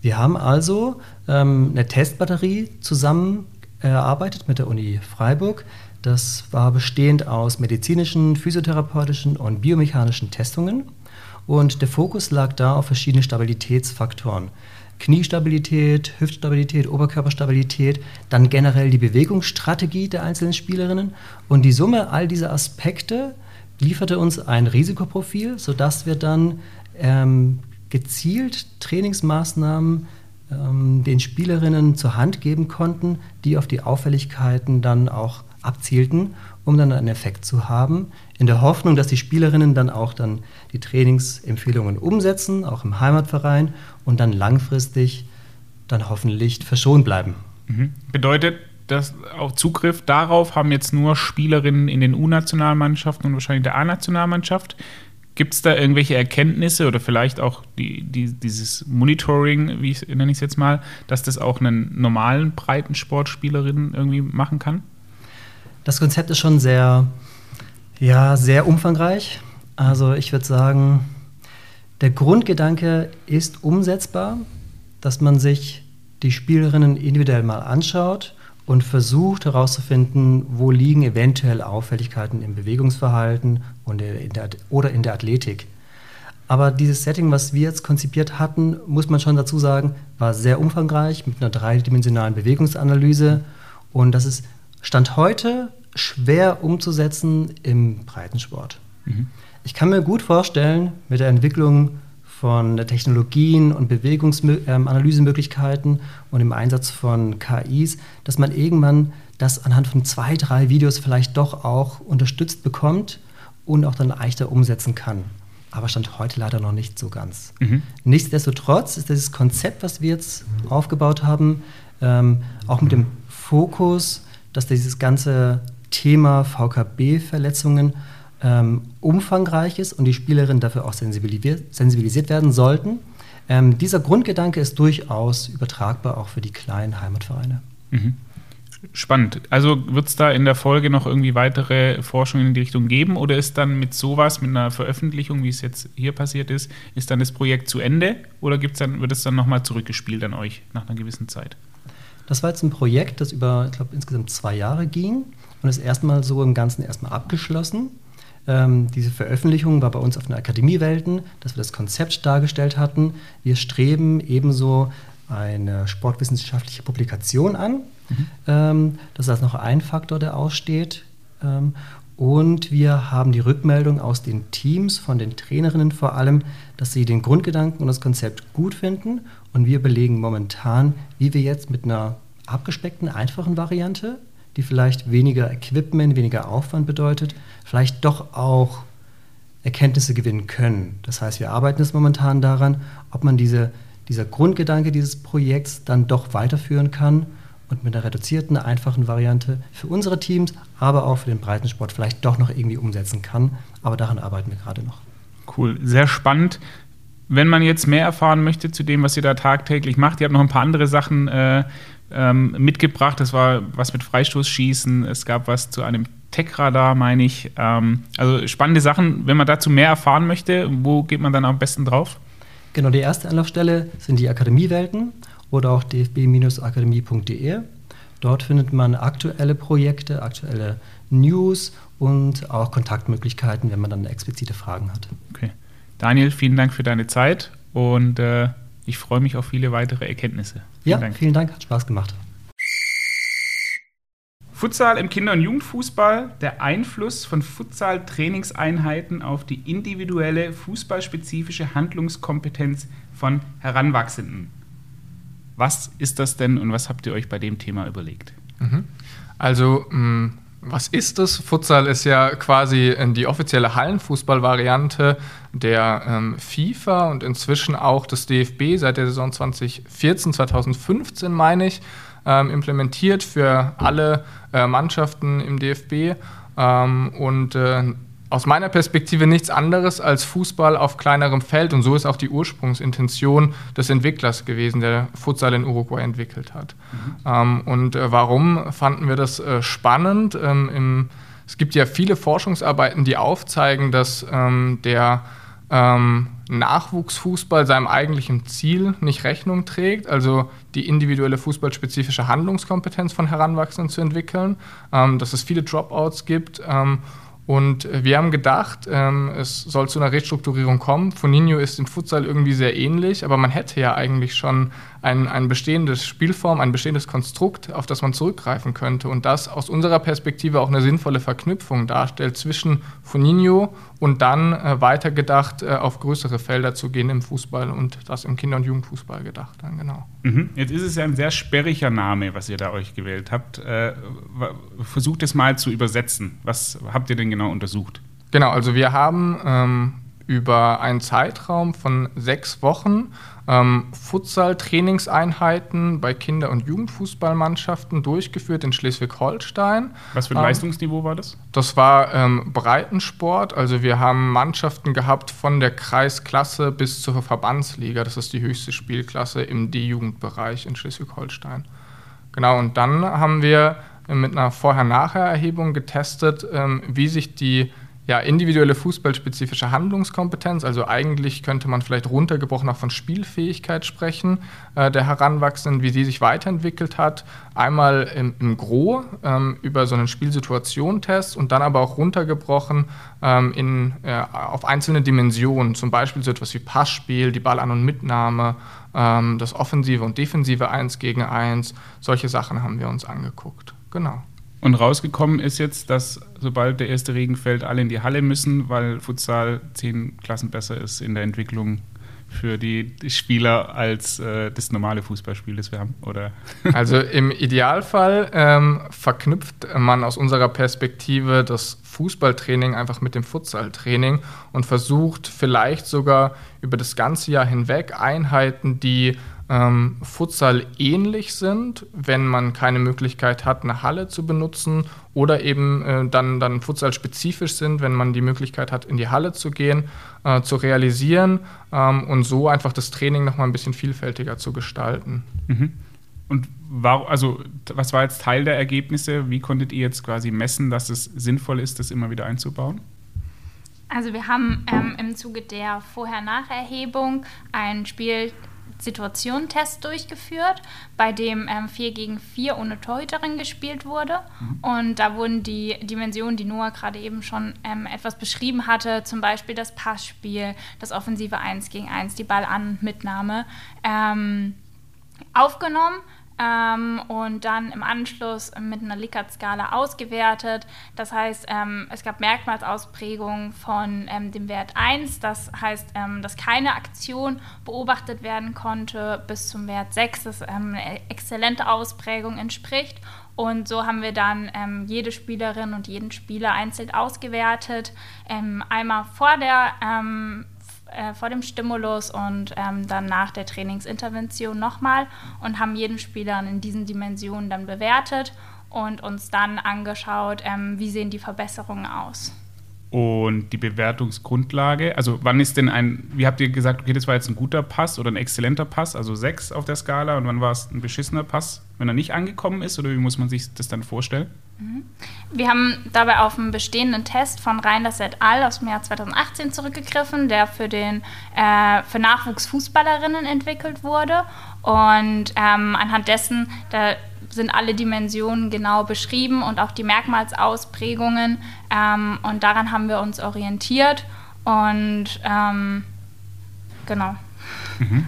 Wir haben also ähm, eine Testbatterie zusammen erarbeitet mit der Uni Freiburg. Das war bestehend aus medizinischen, physiotherapeutischen und biomechanischen Testungen. Und der Fokus lag da auf verschiedene Stabilitätsfaktoren. Kniestabilität, Hüftstabilität, Oberkörperstabilität, dann generell die Bewegungsstrategie der einzelnen Spielerinnen. Und die Summe all dieser Aspekte lieferte uns ein Risikoprofil, sodass wir dann ähm, gezielt Trainingsmaßnahmen ähm, den Spielerinnen zur Hand geben konnten, die auf die Auffälligkeiten dann auch abzielten, um dann einen Effekt zu haben, in der Hoffnung, dass die Spielerinnen dann auch dann die Trainingsempfehlungen umsetzen, auch im Heimatverein und dann langfristig dann hoffentlich verschont bleiben. Mhm. Bedeutet, dass auch Zugriff darauf haben jetzt nur Spielerinnen in den U-Nationalmannschaften und wahrscheinlich der A-Nationalmannschaft. Gibt es da irgendwelche Erkenntnisse oder vielleicht auch die, die, dieses Monitoring, wie ich, nenne ich es jetzt mal, dass das auch einen normalen Breitensportspielerinnen irgendwie machen kann? Das Konzept ist schon sehr, ja, sehr umfangreich. Also ich würde sagen, der Grundgedanke ist umsetzbar, dass man sich die Spielerinnen individuell mal anschaut und versucht herauszufinden, wo liegen eventuell Auffälligkeiten im Bewegungsverhalten und in der, oder in der Athletik. Aber dieses Setting, was wir jetzt konzipiert hatten, muss man schon dazu sagen, war sehr umfangreich mit einer dreidimensionalen Bewegungsanalyse. Und das ist Stand heute schwer umzusetzen im Breitensport. Mhm. Ich kann mir gut vorstellen, mit der Entwicklung von Technologien und Bewegungsanalysemöglichkeiten und im Einsatz von KIs, dass man irgendwann das anhand von zwei, drei Videos vielleicht doch auch unterstützt bekommt und auch dann leichter umsetzen kann. Aber stand heute leider noch nicht so ganz. Mhm. Nichtsdestotrotz ist dieses Konzept, was wir jetzt aufgebaut haben, ähm, auch mit dem Fokus, dass dieses ganze Thema VKB-Verletzungen ähm, umfangreich ist und die Spielerinnen dafür auch sensibilisiert, sensibilisiert werden sollten. Ähm, dieser Grundgedanke ist durchaus übertragbar auch für die kleinen Heimatvereine. Mhm. Spannend. Also wird es da in der Folge noch irgendwie weitere Forschungen in die Richtung geben oder ist dann mit sowas, mit einer Veröffentlichung, wie es jetzt hier passiert ist, ist dann das Projekt zu Ende oder gibt's dann, wird es dann nochmal zurückgespielt an euch nach einer gewissen Zeit? Das war jetzt ein Projekt, das über, ich glaube, insgesamt zwei Jahre ging und ist erstmal so im Ganzen erstmal abgeschlossen. Ähm, diese Veröffentlichung war bei uns auf den Akademiewelten, dass wir das Konzept dargestellt hatten. Wir streben ebenso eine sportwissenschaftliche Publikation an. Mhm. Ähm, das ist noch ein Faktor, der aussteht. Ähm, und wir haben die Rückmeldung aus den Teams, von den Trainerinnen vor allem, dass sie den Grundgedanken und das Konzept gut finden. Und wir belegen momentan, wie wir jetzt mit einer abgespeckten, einfachen Variante, die vielleicht weniger Equipment, weniger Aufwand bedeutet, vielleicht doch auch Erkenntnisse gewinnen können. Das heißt, wir arbeiten jetzt momentan daran, ob man diese, dieser Grundgedanke dieses Projekts dann doch weiterführen kann und mit einer reduzierten, einfachen Variante für unsere Teams, aber auch für den Breitensport vielleicht doch noch irgendwie umsetzen kann. Aber daran arbeiten wir gerade noch. Cool, sehr spannend. Wenn man jetzt mehr erfahren möchte zu dem, was ihr da tagtäglich macht, ihr habt noch ein paar andere Sachen äh, ähm, mitgebracht. Das war was mit Freistoßschießen, es gab was zu einem Tech-Radar, meine ich. Ähm, also spannende Sachen. Wenn man dazu mehr erfahren möchte, wo geht man dann am besten drauf? Genau, die erste Anlaufstelle sind die Akademiewelten oder auch dfb-akademie.de. Dort findet man aktuelle Projekte, aktuelle News und auch Kontaktmöglichkeiten, wenn man dann explizite Fragen hat. Okay. Daniel, vielen Dank für deine Zeit und äh, ich freue mich auf viele weitere Erkenntnisse. Vielen ja, Dank. vielen Dank, hat Spaß gemacht. Futsal im Kinder- und Jugendfußball, der Einfluss von Futsal-Trainingseinheiten auf die individuelle fußballspezifische Handlungskompetenz von Heranwachsenden. Was ist das denn und was habt ihr euch bei dem Thema überlegt? Mhm. Also, mh, mm, was ist es? Futsal ist ja quasi äh, die offizielle Hallenfußballvariante der ähm, FIFA und inzwischen auch des DFB seit der Saison 2014, 2015 meine ich, ähm, implementiert für alle äh, Mannschaften im DFB. Ähm, und äh, aus meiner Perspektive nichts anderes als Fußball auf kleinerem Feld. Und so ist auch die Ursprungsintention des Entwicklers gewesen, der Futsal in Uruguay entwickelt hat. Mhm. Ähm, und äh, warum fanden wir das äh, spannend? Ähm, im, es gibt ja viele Forschungsarbeiten, die aufzeigen, dass ähm, der ähm, Nachwuchsfußball seinem eigentlichen Ziel nicht Rechnung trägt, also die individuelle fußballspezifische Handlungskompetenz von Heranwachsenden zu entwickeln, ähm, dass es viele Dropouts gibt ähm, und wir haben gedacht, ähm, es soll zu einer Restrukturierung kommen. Foninho ist im Futsal irgendwie sehr ähnlich, aber man hätte ja eigentlich schon ein, ein bestehendes Spielform, ein bestehendes Konstrukt, auf das man zurückgreifen könnte. Und das aus unserer Perspektive auch eine sinnvolle Verknüpfung darstellt zwischen Foninho und dann äh, weitergedacht äh, auf größere Felder zu gehen im Fußball und das im Kinder- und Jugendfußball gedacht. Dann, genau. Mhm. Jetzt ist es ja ein sehr sperriger Name, was ihr da euch gewählt habt. Äh, versucht es mal zu übersetzen. Was habt ihr denn genau untersucht? Genau, also wir haben ähm, über einen Zeitraum von sechs Wochen ähm, Futsal-Trainingseinheiten bei Kinder- und Jugendfußballmannschaften durchgeführt in Schleswig-Holstein. Was für ein ähm, Leistungsniveau war das? Das war ähm, Breitensport. Also wir haben Mannschaften gehabt von der Kreisklasse bis zur Verbandsliga. Das ist die höchste Spielklasse im D-Jugendbereich in Schleswig-Holstein. Genau, und dann haben wir mit einer Vorher-Nachher-Erhebung getestet, ähm, wie sich die ja, individuelle fußballspezifische Handlungskompetenz, also eigentlich könnte man vielleicht runtergebrochen auch von Spielfähigkeit sprechen, äh, der Heranwachsenden, wie sie sich weiterentwickelt hat. Einmal im, im Gro ähm, über so einen Spielsituationentest und dann aber auch runtergebrochen ähm, in, äh, auf einzelne Dimensionen, zum Beispiel so etwas wie Passspiel, die Ball- an- und Mitnahme, ähm, das offensive und defensive Eins gegen Eins. Solche Sachen haben wir uns angeguckt. Genau. Und rausgekommen ist jetzt, dass sobald der erste Regen fällt, alle in die Halle müssen, weil Futsal zehn Klassen besser ist in der Entwicklung für die Spieler als äh, das normale Fußballspiel, das wir haben, oder? Also im Idealfall ähm, verknüpft man aus unserer Perspektive das Fußballtraining einfach mit dem Futsaltraining und versucht vielleicht sogar über das ganze Jahr hinweg Einheiten, die ähm, Futsal ähnlich sind, wenn man keine Möglichkeit hat, eine Halle zu benutzen oder eben äh, dann, dann Futsal spezifisch sind, wenn man die Möglichkeit hat, in die Halle zu gehen, äh, zu realisieren ähm, und so einfach das Training noch mal ein bisschen vielfältiger zu gestalten. Mhm. Und war, also, was war jetzt Teil der Ergebnisse? Wie konntet ihr jetzt quasi messen, dass es sinnvoll ist, das immer wieder einzubauen? Also wir haben ähm, im Zuge der Vorher-Nach-Erhebung ein Spiel Situationentest durchgeführt, bei dem ähm, 4 gegen 4 ohne Torhüterin gespielt wurde. Mhm. Und da wurden die Dimensionen, die Noah gerade eben schon ähm, etwas beschrieben hatte, zum Beispiel das Passspiel, das offensive 1 gegen 1, die Ballanmitnahme, ähm, aufgenommen ähm, und dann im Anschluss mit einer Likert-Skala ausgewertet. Das heißt, ähm, es gab Merkmalsausprägungen von ähm, dem Wert 1, das heißt, ähm, dass keine Aktion beobachtet werden konnte, bis zum Wert 6, das ähm, eine exzellente Ausprägung entspricht. Und so haben wir dann ähm, jede Spielerin und jeden Spieler einzeln ausgewertet. einmal vor der äh, vor dem Stimulus und ähm, dann nach der Trainingsintervention nochmal und haben jeden Spieler in diesen Dimensionen dann bewertet und uns dann angeschaut, ähm, wie sehen die Verbesserungen aus. Und die Bewertungsgrundlage, also wann ist denn ein, wie habt ihr gesagt, okay, das war jetzt ein guter Pass oder ein exzellenter Pass, also sechs auf der Skala und wann war es ein beschissener Pass, wenn er nicht angekommen ist oder wie muss man sich das dann vorstellen? Mhm. Wir haben dabei auf einen bestehenden Test von Reinders et al. aus dem Jahr 2018 zurückgegriffen, der für, den, äh, für Nachwuchsfußballerinnen entwickelt wurde. Und ähm, anhand dessen, da sind alle Dimensionen genau beschrieben und auch die Merkmalsausprägungen. Ähm, und daran haben wir uns orientiert. Und ähm, genau. Mhm.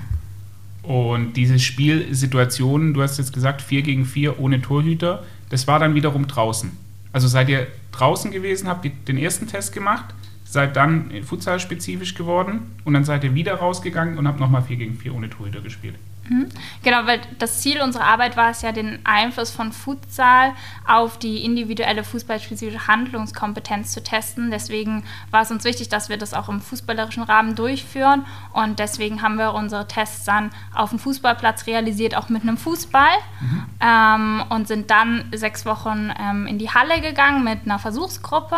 Und diese Spielsituationen, du hast jetzt gesagt, 4 gegen 4 ohne Torhüter das war dann wiederum draußen. Also seid ihr draußen gewesen, habt den ersten Test gemacht, seid dann Futsal-spezifisch geworden und dann seid ihr wieder rausgegangen und habt nochmal 4 gegen 4 ohne Torhüter gespielt. Mhm. Genau, weil das Ziel unserer Arbeit war es ja, den Einfluss von Futsal auf die individuelle fußballspezifische Handlungskompetenz zu testen. Deswegen war es uns wichtig, dass wir das auch im fußballerischen Rahmen durchführen. Und deswegen haben wir unsere Tests dann auf dem Fußballplatz realisiert, auch mit einem Fußball. Mhm. Ähm, und sind dann sechs Wochen ähm, in die Halle gegangen mit einer Versuchsgruppe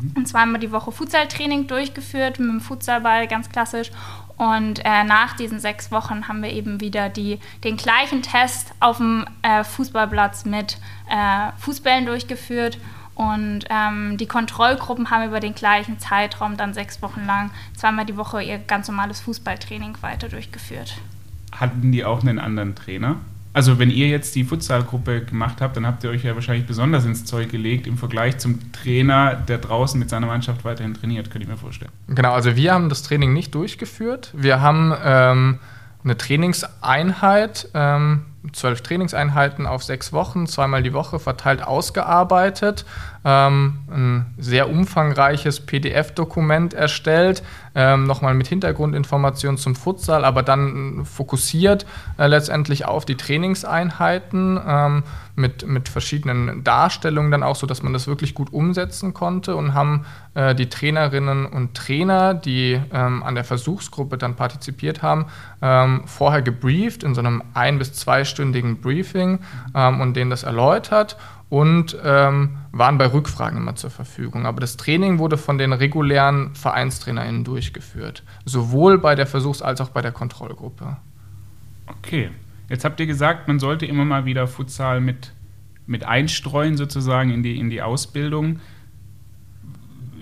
mhm. und zweimal die Woche Futsaltraining durchgeführt mit dem Futsalball, ganz klassisch. Und äh, nach diesen sechs Wochen haben wir eben wieder die, den gleichen Test auf dem äh, Fußballplatz mit äh, Fußbällen durchgeführt. Und ähm, die Kontrollgruppen haben über den gleichen Zeitraum dann sechs Wochen lang zweimal die Woche ihr ganz normales Fußballtraining weiter durchgeführt. Hatten die auch einen anderen Trainer? Also wenn ihr jetzt die Futsalgruppe gemacht habt, dann habt ihr euch ja wahrscheinlich besonders ins Zeug gelegt im Vergleich zum Trainer, der draußen mit seiner Mannschaft weiterhin trainiert, könnte ich mir vorstellen. Genau, also wir haben das Training nicht durchgeführt. Wir haben ähm, eine Trainingseinheit, ähm, zwölf Trainingseinheiten auf sechs Wochen, zweimal die Woche verteilt ausgearbeitet ähm, ein sehr umfangreiches PDF-Dokument erstellt, ähm, nochmal mit Hintergrundinformationen zum Futsal, aber dann fokussiert äh, letztendlich auf die Trainingseinheiten ähm, mit, mit verschiedenen Darstellungen dann auch so, dass man das wirklich gut umsetzen konnte und haben äh, die Trainerinnen und Trainer, die ähm, an der Versuchsgruppe dann partizipiert haben, ähm, vorher gebrieft in so einem ein- bis zweistündigen Briefing ähm, und denen das erläutert und ähm, waren bei Rückfragen immer zur Verfügung. Aber das Training wurde von den regulären VereinstrainerInnen durchgeführt, sowohl bei der Versuchs- als auch bei der Kontrollgruppe. Okay, jetzt habt ihr gesagt, man sollte immer mal wieder Futsal mit, mit einstreuen, sozusagen in die, in die Ausbildung.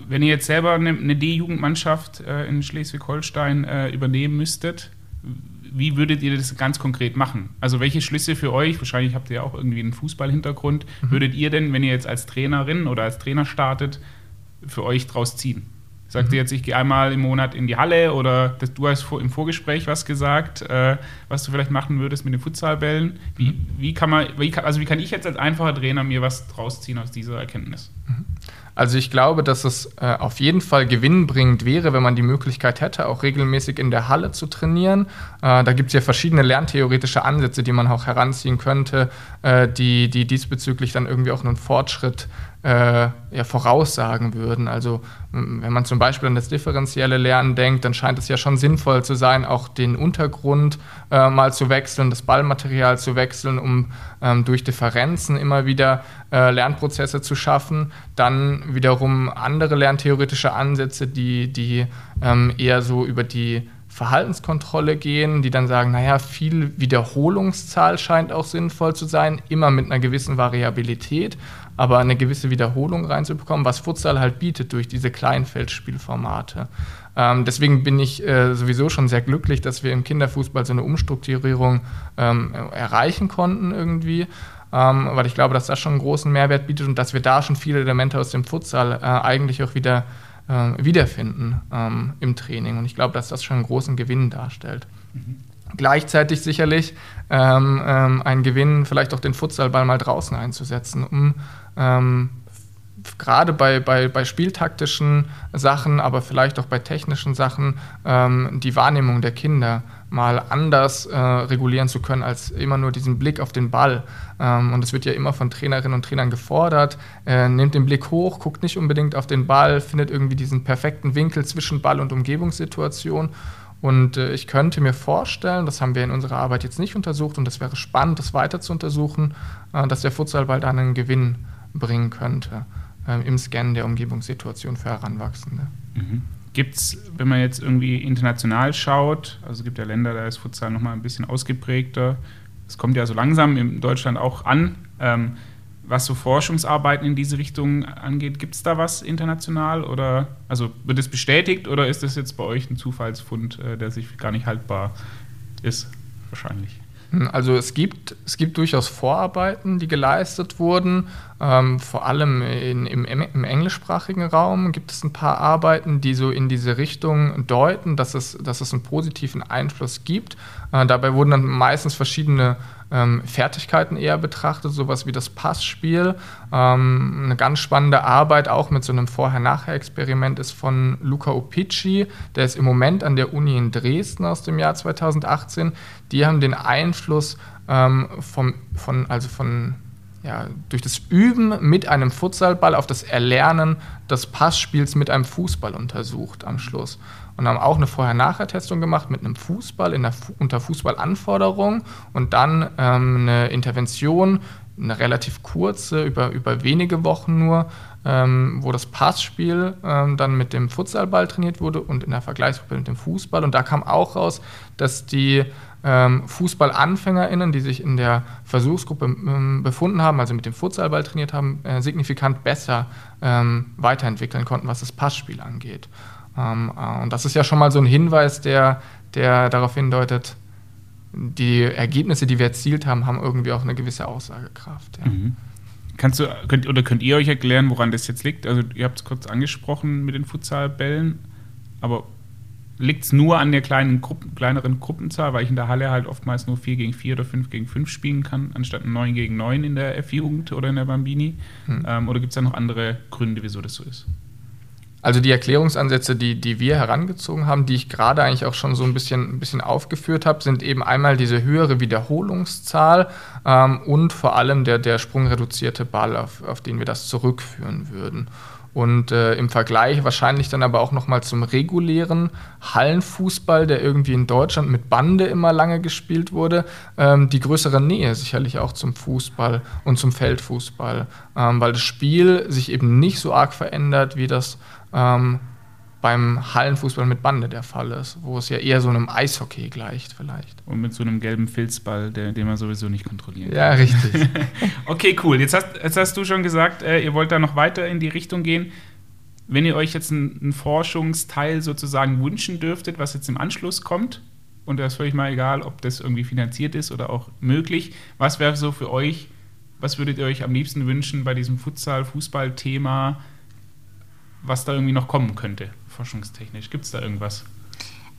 Wenn ihr jetzt selber eine, eine D-Jugendmannschaft äh, in Schleswig-Holstein äh, übernehmen müsstet, wie würdet ihr das ganz konkret machen? Also welche Schlüsse für euch, wahrscheinlich habt ihr ja auch irgendwie einen Fußballhintergrund, mhm. würdet ihr denn, wenn ihr jetzt als Trainerin oder als Trainer startet, für euch draus ziehen? Sagt mhm. ihr jetzt, ich gehe einmal im Monat in die Halle oder das, du hast im Vorgespräch was gesagt, äh, was du vielleicht machen würdest mit den Futsalbällen. Wie, mhm. wie kann man, wie kann, also wie kann ich jetzt als einfacher Trainer mir was draus ziehen aus dieser Erkenntnis? Also ich glaube, dass es äh, auf jeden Fall gewinnbringend wäre, wenn man die Möglichkeit hätte, auch regelmäßig in der Halle zu trainieren. Äh, da gibt es ja verschiedene lerntheoretische Ansätze, die man auch heranziehen könnte, äh, die, die diesbezüglich dann irgendwie auch einen Fortschritt äh, ja, voraussagen würden. Also wenn man zum Beispiel an das differenzielle Lernen denkt, dann scheint es ja schon sinnvoll zu sein, auch den Untergrund äh, mal zu wechseln, das Ballmaterial zu wechseln, um ähm, durch Differenzen immer wieder äh, Lernprozesse zu schaffen. Dann wiederum andere lerntheoretische Ansätze, die, die ähm, eher so über die Verhaltenskontrolle gehen, die dann sagen, naja, viel Wiederholungszahl scheint auch sinnvoll zu sein, immer mit einer gewissen Variabilität, aber eine gewisse Wiederholung reinzubekommen, was Futsal halt bietet durch diese Kleinfeldspielformate. Ähm, deswegen bin ich äh, sowieso schon sehr glücklich, dass wir im Kinderfußball so eine Umstrukturierung ähm, erreichen konnten irgendwie, ähm, weil ich glaube, dass das schon einen großen Mehrwert bietet und dass wir da schon viele Elemente aus dem Futsal äh, eigentlich auch wieder äh, wiederfinden ähm, im Training. Und ich glaube, dass das schon einen großen Gewinn darstellt. Mhm. Gleichzeitig sicherlich ähm, ähm, ein Gewinn, vielleicht auch den Futsalball mal draußen einzusetzen, um ähm, gerade bei, bei, bei spieltaktischen Sachen, aber vielleicht auch bei technischen Sachen, ähm, die Wahrnehmung der Kinder mal anders äh, regulieren zu können, als immer nur diesen Blick auf den Ball. Ähm, und es wird ja immer von Trainerinnen und Trainern gefordert, äh, nehmt den Blick hoch, guckt nicht unbedingt auf den Ball, findet irgendwie diesen perfekten Winkel zwischen Ball und Umgebungssituation. Und äh, ich könnte mir vorstellen, das haben wir in unserer Arbeit jetzt nicht untersucht und das wäre spannend, das weiter zu untersuchen, äh, dass der Futsalball da einen Gewinn bringen könnte ähm, im Scan der Umgebungssituation für Heranwachsende. Mhm. Gibt es, wenn man jetzt irgendwie international schaut, also es gibt ja Länder, da ist Futsal nochmal ein bisschen ausgeprägter. Es kommt ja so langsam in Deutschland auch an. Ähm, was so Forschungsarbeiten in diese Richtung angeht, gibt es da was international oder also wird es bestätigt oder ist das jetzt bei euch ein Zufallsfund, äh, der sich gar nicht haltbar ist? Wahrscheinlich. Also es gibt, es gibt durchaus Vorarbeiten, die geleistet wurden. Ähm, vor allem in, im, im, englischsprachigen Raum gibt es ein paar Arbeiten, die so in diese Richtung deuten, dass es, dass es einen positiven Einfluss gibt. Äh, dabei wurden dann meistens verschiedene ähm, Fertigkeiten eher betrachtet, sowas wie das Passspiel. Ähm, eine ganz spannende Arbeit auch mit so einem Vorher-Nachher-Experiment ist von Luca Opicci, der ist im Moment an der Uni in Dresden aus dem Jahr 2018. Die haben den Einfluss ähm, vom, von, also von ja, durch das Üben mit einem Futsalball auf das Erlernen des Passspiels mit einem Fußball untersucht am Schluss und haben auch eine Vorher-Nachher-Testung gemacht mit einem Fußball in der, unter Fußballanforderung und dann ähm, eine Intervention, eine relativ kurze, über, über wenige Wochen nur, ähm, wo das Passspiel ähm, dann mit dem Futsalball trainiert wurde und in der Vergleichsgruppe mit dem Fußball. Und da kam auch raus, dass die ähm, FußballanfängerInnen, die sich in der Versuchsgruppe ähm, befunden haben, also mit dem Futsalball trainiert haben, äh, signifikant besser ähm, weiterentwickeln konnten, was das Passspiel angeht. Ähm, äh, und das ist ja schon mal so ein Hinweis, der, der darauf hindeutet, die Ergebnisse, die wir erzielt haben, haben irgendwie auch eine gewisse Aussagekraft. Ja. Mhm. Kannst du, könnt, oder könnt ihr euch erklären, woran das jetzt liegt? Also ihr habt es kurz angesprochen mit den Futsalbällen, aber liegt es nur an der kleinen Gruppen, kleineren Gruppenzahl, weil ich in der Halle halt oftmals nur 4 gegen 4 oder 5 gegen 5 spielen kann, anstatt 9 gegen 9 in der F-Jugend oder in der Bambini? Hm. Ähm, oder gibt es da noch andere Gründe, wieso das so ist? Also die Erklärungsansätze, die, die wir herangezogen haben, die ich gerade eigentlich auch schon so ein bisschen, ein bisschen aufgeführt habe, sind eben einmal diese höhere Wiederholungszahl ähm, und vor allem der, der sprungreduzierte Ball, auf, auf den wir das zurückführen würden. Und äh, im Vergleich wahrscheinlich dann aber auch nochmal zum regulären Hallenfußball, der irgendwie in Deutschland mit Bande immer lange gespielt wurde, ähm, die größere Nähe sicherlich auch zum Fußball und zum Feldfußball, ähm, weil das Spiel sich eben nicht so arg verändert, wie das ähm, beim Hallenfußball mit Bande der Fall ist, wo es ja eher so einem Eishockey gleicht vielleicht. Und mit so einem gelben Filzball, der, den man sowieso nicht kontrollieren kann. Ja, richtig. okay, cool. Jetzt hast, jetzt hast du schon gesagt, äh, ihr wollt da noch weiter in die Richtung gehen. Wenn ihr euch jetzt einen, Forschungsteil sozusagen wünschen dürftet, was jetzt im Anschluss kommt, und das ist völlig mal egal, ob das irgendwie finanziert ist oder auch möglich, was wäre so für euch, was würdet ihr euch am liebsten wünschen bei diesem Futsal-Fußball-Thema? was da irgendwie noch kommen könnte, forschungstechnisch? Gibt es da irgendwas?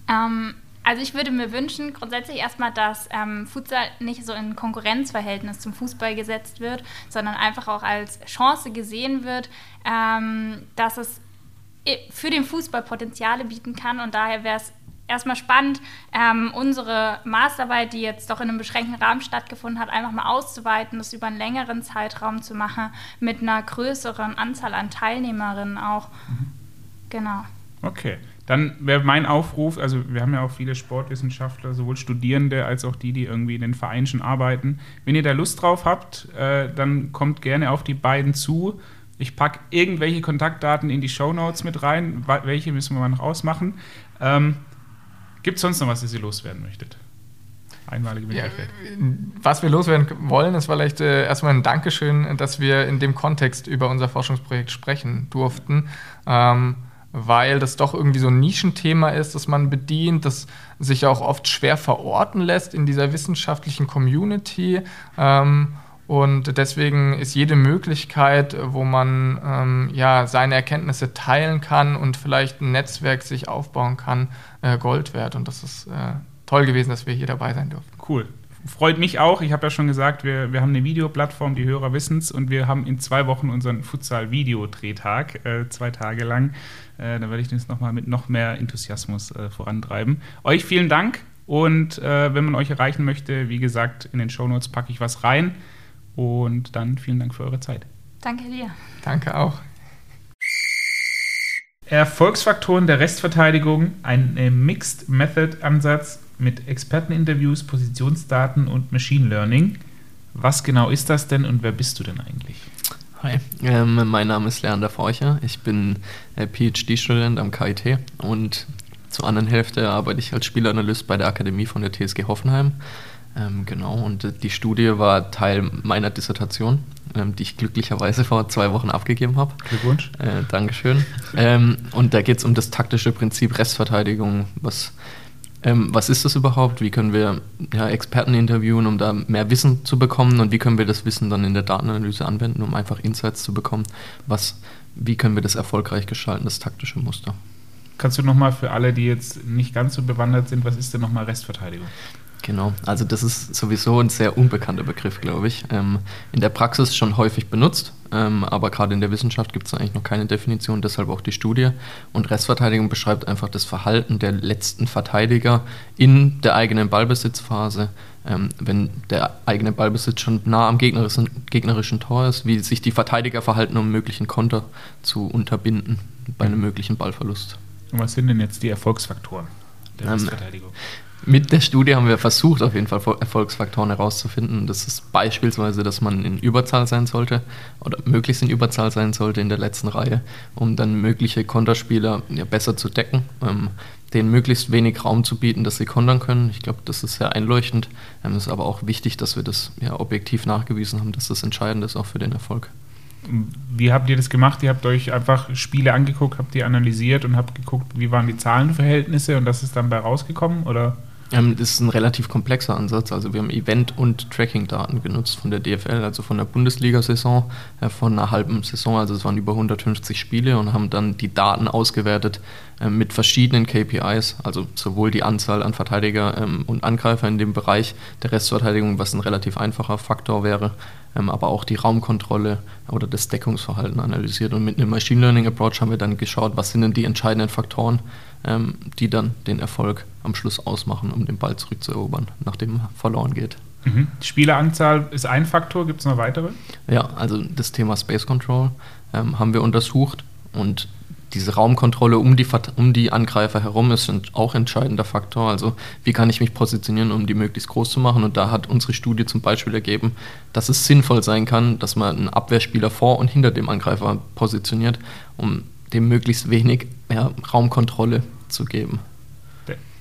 Ähm, also ich würde mir wünschen, grundsätzlich erstmal, dass ähm, Futsal nicht so in Konkurrenzverhältnis zum Fußball gesetzt wird, sondern einfach auch als Chance gesehen wird, ähm, dass es für den Fußball Potenziale bieten kann und daher wäre es erstmal spannend, ähm, unsere Masterarbeit, die jetzt doch in einem beschränkten Rahmen stattgefunden hat, einfach mal auszuweiten, das über einen längeren Zeitraum zu machen, mit einer größeren Anzahl an Teilnehmerinnen auch. Mhm. Genau. Okay. Dann wäre mein Aufruf, also wir haben ja auch viele Sportwissenschaftler, sowohl Studierende als auch die, die irgendwie in den Vereinen schon arbeiten. Wenn ihr da Lust drauf habt, äh, dann kommt gerne auf die beiden zu. Ich packe irgendwelche Kontaktdaten in die Show Notes mit rein. Welche müssen wir mal noch ausmachen. Ähm, Gibt es sonst noch was, das ihr loswerden möchtet? Einmalige Möglichkeit. Ja, was wir loswerden wollen, ist vielleicht äh, erstmal ein Dankeschön, dass wir in dem Kontext über unser Forschungsprojekt sprechen durften. Ähm, weil das doch irgendwie so ein Nischenthema ist, das man bedient, das sich auch oft schwer verorten lässt in dieser wissenschaftlichen Community. Ähm, und deswegen ist jede Möglichkeit, wo man ähm, ja, seine Erkenntnisse teilen kann und vielleicht ein Netzwerk sich aufbauen kann, äh, Gold wert. Und das ist äh, toll gewesen, dass wir hier dabei sein durften. Cool. Freut mich auch. Ich habe ja schon gesagt, wir, wir haben eine Videoplattform, die Hörer wissen es, und wir haben in zwei Wochen unseren Futsal-Videodrehtag, äh, zwei Tage lang. Äh, da werde ich das nochmal mit noch mehr Enthusiasmus äh, vorantreiben. Euch vielen Dank und äh, wenn man euch erreichen möchte, wie gesagt, in den Shownotes packe ich was rein. Und dann vielen Dank für eure Zeit. Danke dir. Danke auch. Erfolgsfaktoren der Restverteidigung, ein Mixed Method Ansatz mit Experteninterviews, Positionsdaten und Machine Learning. Was genau ist das denn und wer bist du denn eigentlich? Hi, ähm, mein Name ist Leander Forcher. Ich bin äh, PhD-Student am KIT und zur anderen Hälfte arbeite ich als Spielanalyst bei der Akademie von der TSG Hoffenheim. Ähm, genau, und äh, die Studie war Teil meiner Dissertation, ähm, die ich glücklicherweise vor zwei Wochen abgegeben habe. Glückwunsch. Äh, Dankeschön. ähm, und da geht es um das taktische Prinzip Restverteidigung. Was, ähm, was ist das überhaupt? Wie können wir ja, Experten interviewen, um da mehr Wissen zu bekommen? Und wie können wir das Wissen dann in der Datenanalyse anwenden, um einfach Insights zu bekommen? Was, wie können wir das erfolgreich gestalten, das taktische Muster? Kannst du nochmal für alle, die jetzt nicht ganz so bewandert sind, was ist denn nochmal Restverteidigung? Genau, also das ist sowieso ein sehr unbekannter Begriff, glaube ich. Ähm, in der Praxis schon häufig benutzt, ähm, aber gerade in der Wissenschaft gibt es eigentlich noch keine Definition, deshalb auch die Studie. Und Restverteidigung beschreibt einfach das Verhalten der letzten Verteidiger in der eigenen Ballbesitzphase, ähm, wenn der eigene Ballbesitz schon nah am gegnerischen, gegnerischen Tor ist, wie sich die Verteidiger verhalten, um möglichen Konter zu unterbinden bei einem möglichen Ballverlust. Und was sind denn jetzt die Erfolgsfaktoren der ähm, Restverteidigung? Mit der Studie haben wir versucht, auf jeden Fall Erfolgsfaktoren herauszufinden. Das ist beispielsweise, dass man in Überzahl sein sollte oder möglichst in Überzahl sein sollte in der letzten Reihe, um dann mögliche Konterspieler ja, besser zu decken, ähm, denen möglichst wenig Raum zu bieten, dass sie kontern können. Ich glaube, das ist sehr einleuchtend. Ähm, es ist aber auch wichtig, dass wir das ja, objektiv nachgewiesen haben, dass das entscheidend ist auch für den Erfolg. Wie habt ihr das gemacht? Ihr habt euch einfach Spiele angeguckt, habt ihr analysiert und habt geguckt, wie waren die Zahlenverhältnisse und das ist dann bei rausgekommen? Oder? Ähm, das ist ein relativ komplexer Ansatz. Also wir haben Event- und Tracking-Daten genutzt von der DFL, also von der Bundesliga-Saison, äh, von einer halben Saison. Also es waren über 150 Spiele und haben dann die Daten ausgewertet äh, mit verschiedenen KPIs, also sowohl die Anzahl an Verteidiger ähm, und Angreifer in dem Bereich der Restverteidigung, was ein relativ einfacher Faktor wäre, ähm, aber auch die Raumkontrolle oder das Deckungsverhalten analysiert. Und mit einem Machine Learning Approach haben wir dann geschaut, was sind denn die entscheidenden Faktoren, ähm, die dann den Erfolg am Schluss ausmachen, um den Ball zurückzuerobern, nachdem er verloren geht. Mhm. Spieleranzahl ist ein Faktor, gibt es noch weitere? Ja, also das Thema Space Control ähm, haben wir untersucht und diese Raumkontrolle um die, um die Angreifer herum ist auch ein entscheidender Faktor. Also wie kann ich mich positionieren, um die möglichst groß zu machen? Und da hat unsere Studie zum Beispiel ergeben, dass es sinnvoll sein kann, dass man einen Abwehrspieler vor und hinter dem Angreifer positioniert, um dem möglichst wenig ja, Raumkontrolle zu geben.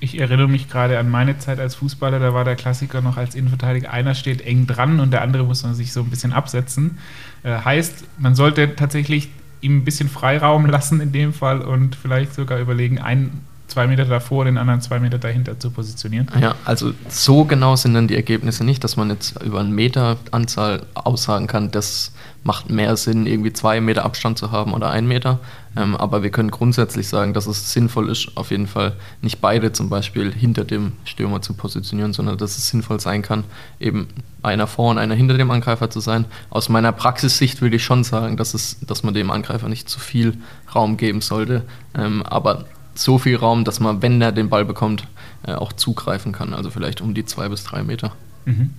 Ich erinnere mich gerade an meine Zeit als Fußballer, da war der Klassiker noch als Innenverteidiger, einer steht eng dran und der andere muss man sich so ein bisschen absetzen. Äh, heißt, man sollte tatsächlich ihm ein bisschen Freiraum lassen in dem Fall und vielleicht sogar überlegen, ein, zwei Meter davor, den anderen zwei Meter dahinter zu positionieren. Ja, also so genau sind dann die Ergebnisse nicht, dass man jetzt über eine Meteranzahl aussagen kann, das macht mehr Sinn, irgendwie zwei Meter Abstand zu haben oder ein Meter. Ähm, aber wir können grundsätzlich sagen, dass es sinnvoll ist, auf jeden Fall nicht beide zum Beispiel hinter dem Stürmer zu positionieren, sondern dass es sinnvoll sein kann, eben einer vor und einer hinter dem Angreifer zu sein. Aus meiner Praxissicht würde ich schon sagen, dass, es, dass man dem Angreifer nicht zu viel Raum geben sollte. Ähm, aber so viel Raum, dass man, wenn er den Ball bekommt, äh, auch zugreifen kann. Also vielleicht um die zwei bis drei Meter. Mhm.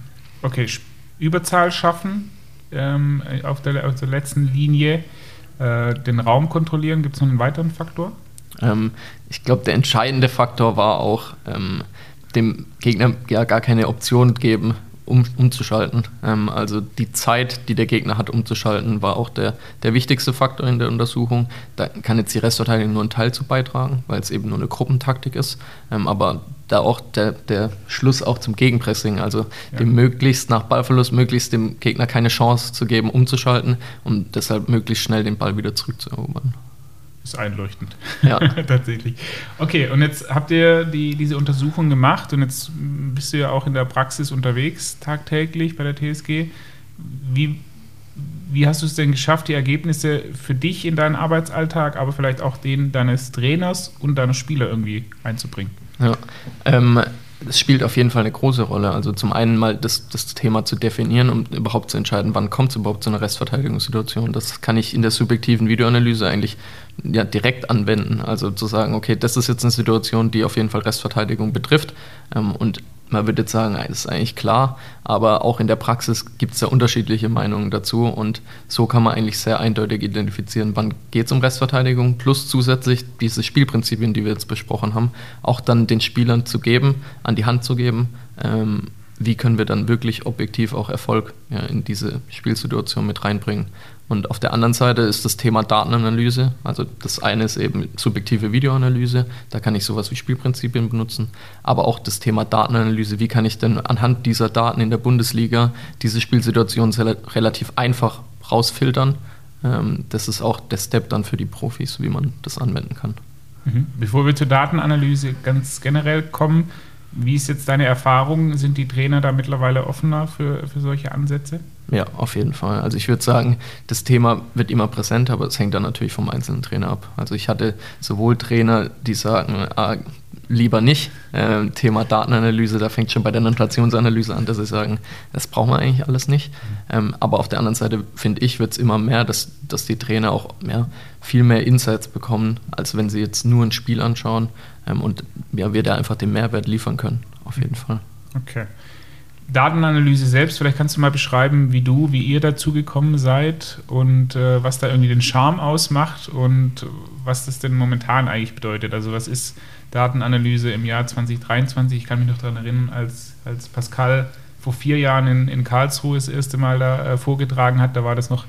Okay, Überzahl schaffen ähm, auf, der, auf der letzten Linie äh, den Raum kontrollieren? Gibt es noch einen weiteren Faktor? Ähm, ich glaube, der entscheidende Faktor war auch, ähm, dem Gegner ja gar keine Option geben, um, umzuschalten. Ähm, also die Zeit, die der Gegner hat, umzuschalten, war auch der, der wichtigste Faktor in der Untersuchung. Da kann jetzt die Restverteidigung nur einen Teil zu beitragen, weil es eben nur eine Gruppentaktik ist. Ähm, aber da auch der, der Schluss auch zum Gegenpressing, also ja. dem möglichst nach Ballverlust möglichst dem Gegner keine Chance zu geben, umzuschalten und deshalb möglichst schnell den Ball wieder zurückzuerobern ist einleuchtend. Ja. Tatsächlich. Okay, und jetzt habt ihr die, diese Untersuchung gemacht und jetzt bist du ja auch in der Praxis unterwegs, tagtäglich bei der TSG. Wie, wie hast du es denn geschafft, die Ergebnisse für dich in deinen Arbeitsalltag, aber vielleicht auch den deines Trainers und deiner Spieler irgendwie einzubringen? Ja, ähm, es spielt auf jeden Fall eine große Rolle. Also zum einen mal das, das Thema zu definieren, um überhaupt zu entscheiden, wann kommt es überhaupt zu einer Restverteidigungssituation. Das kann ich in der subjektiven Videoanalyse eigentlich ja, direkt anwenden. Also zu sagen, okay, das ist jetzt eine Situation, die auf jeden Fall Restverteidigung betrifft. Ähm, und man würde jetzt sagen, das ist eigentlich klar, aber auch in der Praxis gibt es ja unterschiedliche Meinungen dazu und so kann man eigentlich sehr eindeutig identifizieren, wann geht es um Restverteidigung, plus zusätzlich diese Spielprinzipien, die wir jetzt besprochen haben, auch dann den Spielern zu geben, an die Hand zu geben, ähm, wie können wir dann wirklich objektiv auch Erfolg ja, in diese Spielsituation mit reinbringen. Und auf der anderen Seite ist das Thema Datenanalyse. Also das eine ist eben subjektive Videoanalyse, da kann ich sowas wie Spielprinzipien benutzen, aber auch das Thema Datenanalyse, wie kann ich denn anhand dieser Daten in der Bundesliga diese Spielsituation relativ einfach rausfiltern. Ähm, das ist auch der Step dann für die Profis, wie man das anwenden kann. Mhm. Bevor wir zur Datenanalyse ganz generell kommen, wie ist jetzt deine Erfahrung? Sind die Trainer da mittlerweile offener für, für solche Ansätze? Ja, auf jeden Fall. Also ich würde sagen, das Thema wird immer präsenter, aber es hängt dann natürlich vom einzelnen Trainer ab. Also ich hatte sowohl Trainer, die sagen, ah, lieber nicht. Ähm, Thema Datenanalyse, da fängt schon bei der Notationsanalyse an, dass sie sagen, das brauchen wir eigentlich alles nicht. Ähm, aber auf der anderen Seite, finde ich, wird es immer mehr, dass, dass die Trainer auch mehr, viel mehr Insights bekommen, als wenn sie jetzt nur ein Spiel anschauen ähm, und ja, wir da einfach den Mehrwert liefern können, auf jeden Fall. Okay. Datenanalyse selbst, vielleicht kannst du mal beschreiben, wie du, wie ihr dazu gekommen seid und äh, was da irgendwie den Charme ausmacht und was das denn momentan eigentlich bedeutet. Also was ist Datenanalyse im Jahr 2023? Ich kann mich noch daran erinnern, als, als Pascal vor vier Jahren in, in Karlsruhe das erste Mal da äh, vorgetragen hat, da war das noch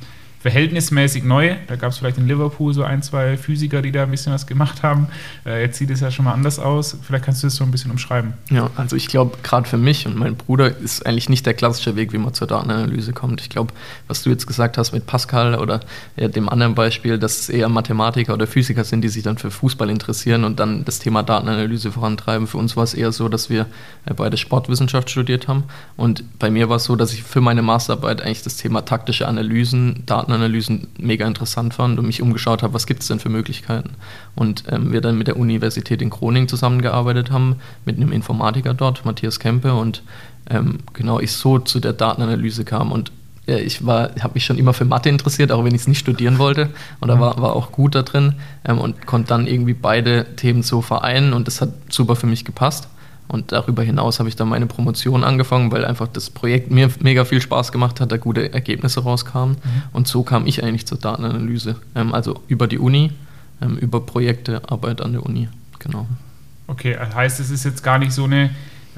verhältnismäßig neu. Da gab es vielleicht in Liverpool so ein, zwei Physiker, die da ein bisschen was gemacht haben. Äh, jetzt sieht es ja schon mal anders aus. Vielleicht kannst du das so ein bisschen umschreiben. Ja, also ich glaube, gerade für mich und meinen Bruder ist eigentlich nicht der klassische Weg, wie man zur Datenanalyse kommt. Ich glaube, was du jetzt gesagt hast mit Pascal oder ja, dem anderen Beispiel, dass es eher Mathematiker oder Physiker sind, die sich dann für Fußball interessieren und dann das Thema Datenanalyse vorantreiben. Für uns war es eher so, dass wir äh, beide Sportwissenschaft studiert haben. Und bei mir war es so, dass ich für meine Masterarbeit eigentlich das Thema taktische Analysen, Datenanalyse, Datenanalysen mega interessant fand und mich umgeschaut habe, was gibt es denn für Möglichkeiten. Und ähm, wir dann mit der Universität in Groningen zusammengearbeitet haben, mit einem Informatiker dort, Matthias Kempe, und ähm, genau ich so zu der Datenanalyse kam. Und äh, ich habe mich schon immer für Mathe interessiert, auch wenn ich es nicht studieren wollte. Und da war, war auch gut da drin ähm, und konnte dann irgendwie beide Themen so vereinen und das hat super für mich gepasst. Und darüber hinaus habe ich dann meine Promotion angefangen, weil einfach das Projekt mir mega viel Spaß gemacht hat, da gute Ergebnisse rauskamen. Mhm. Und so kam ich eigentlich zur Datenanalyse. Ähm, also über die Uni, ähm, über Projekte, Arbeit an der Uni. Genau. Okay, heißt es ist jetzt gar nicht so eine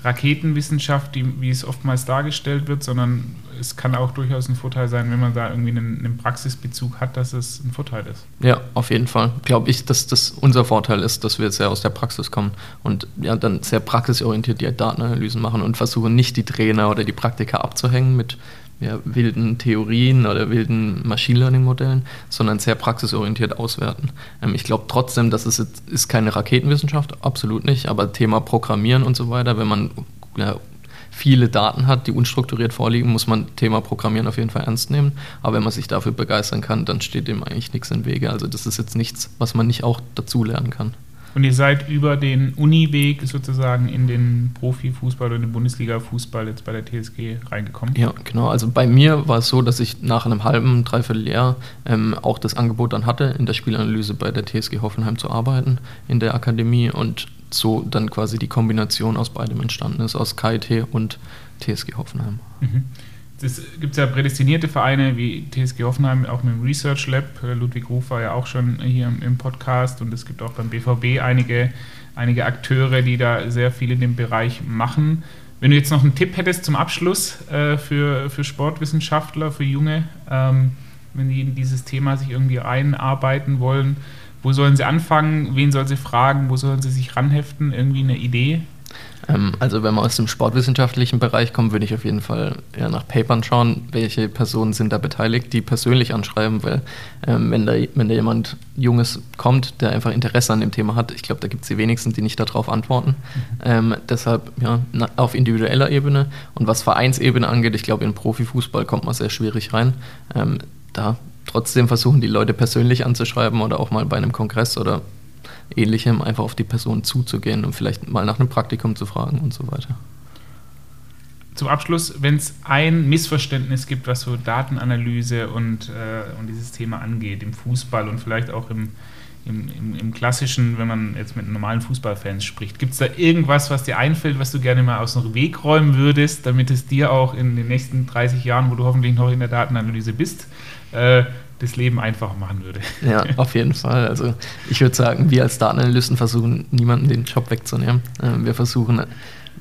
Raketenwissenschaft, die, wie es oftmals dargestellt wird, sondern es kann auch durchaus ein Vorteil sein, wenn man da irgendwie einen, einen Praxisbezug hat, dass es ein Vorteil ist. Ja, auf jeden Fall. Glaube ich, dass das unser Vorteil ist, dass wir sehr aus der Praxis kommen und ja dann sehr praxisorientiert die Datenanalysen machen und versuchen nicht die Trainer oder die Praktiker abzuhängen mit ja, wilden Theorien oder wilden Machine Learning Modellen, sondern sehr praxisorientiert auswerten. Ähm, ich glaube trotzdem, es jetzt, ist keine Raketenwissenschaft, absolut nicht, aber Thema Programmieren und so weiter, wenn man ja, viele Daten hat, die unstrukturiert vorliegen, muss man Thema Programmieren auf jeden Fall ernst nehmen. Aber wenn man sich dafür begeistern kann, dann steht dem eigentlich nichts im Wege. Also das ist jetzt nichts, was man nicht auch dazu lernen kann. Und ihr seid über den Uniweg sozusagen in den Profifußball oder den Bundesliga-Fußball jetzt bei der TSG reingekommen? Ja, genau. Also bei mir war es so, dass ich nach einem halben, dreiviertel Jahr ähm, auch das Angebot dann hatte, in der Spielanalyse bei der TSG Hoffenheim zu arbeiten, in der Akademie und so dann quasi die Kombination aus beidem entstanden ist, aus KIT und TSG Hoffenheim. Mhm es gibt ja prädestinierte Vereine wie TSG Hoffenheim, auch mit dem Research Lab. Äh, Ludwig Ruf war ja auch schon hier im Podcast und es gibt auch beim BVB einige, einige Akteure, die da sehr viel in dem Bereich machen. Wenn du jetzt noch einen Tipp hättest zum Abschluss äh, für, für Sportwissenschaftler, für Junge, ähm, wenn die in dieses Thema sich irgendwie einarbeiten wollen, wo sollen sie anfangen? Wen sollen sie fragen? Wo sollen sie sich ranheften? Irgendwie eine Idee? Ähm, also wenn man aus dem sportwissenschaftlichen Bereich kommt, würde ich auf jeden Fall eher nach Papern schauen, welche Personen sind da beteiligt, die persönlich anschreiben, weil ähm, wenn, da, wenn da jemand Junges kommt, der einfach Interesse an dem Thema hat, ich glaube, da gibt es die wenigsten, die nicht darauf antworten. Mhm. Ähm, deshalb ja, auf individueller Ebene und was Vereinsebene angeht, ich glaube, in Profifußball kommt man sehr schwierig rein. Ähm, da trotzdem versuchen, die Leute persönlich anzuschreiben oder auch mal bei einem Kongress oder ähnlichem einfach auf die Person zuzugehen und vielleicht mal nach einem Praktikum zu fragen und so weiter. Zum Abschluss, wenn es ein Missverständnis gibt, was so Datenanalyse und, äh, und dieses Thema angeht, im Fußball und vielleicht auch im, im, im, im klassischen, wenn man jetzt mit normalen Fußballfans spricht, gibt es da irgendwas, was dir einfällt, was du gerne mal aus dem Weg räumen würdest, damit es dir auch in den nächsten 30 Jahren, wo du hoffentlich noch in der Datenanalyse bist, äh, das Leben einfacher machen würde. Ja, auf jeden Fall. Also ich würde sagen, wir als Datenanalysten versuchen, niemanden den Job wegzunehmen. Ähm, wir versuchen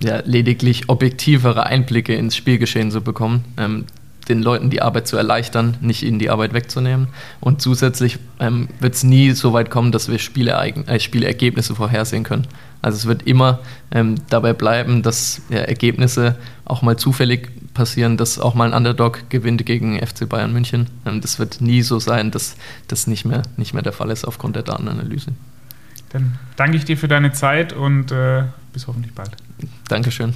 ja, lediglich objektivere Einblicke ins Spielgeschehen zu bekommen, ähm, den Leuten die Arbeit zu erleichtern, nicht ihnen die Arbeit wegzunehmen. Und zusätzlich ähm, wird es nie so weit kommen, dass wir Spielereign äh, Spielergebnisse vorhersehen können. Also es wird immer dabei bleiben, dass ja, Ergebnisse auch mal zufällig passieren, dass auch mal ein Underdog gewinnt gegen FC Bayern München. Ähm, das wird nie so sein, dass das nicht mehr, nicht mehr der Fall ist aufgrund der Datenanalyse. Dann danke ich dir für deine Zeit und äh, bis hoffentlich bald. Dankeschön.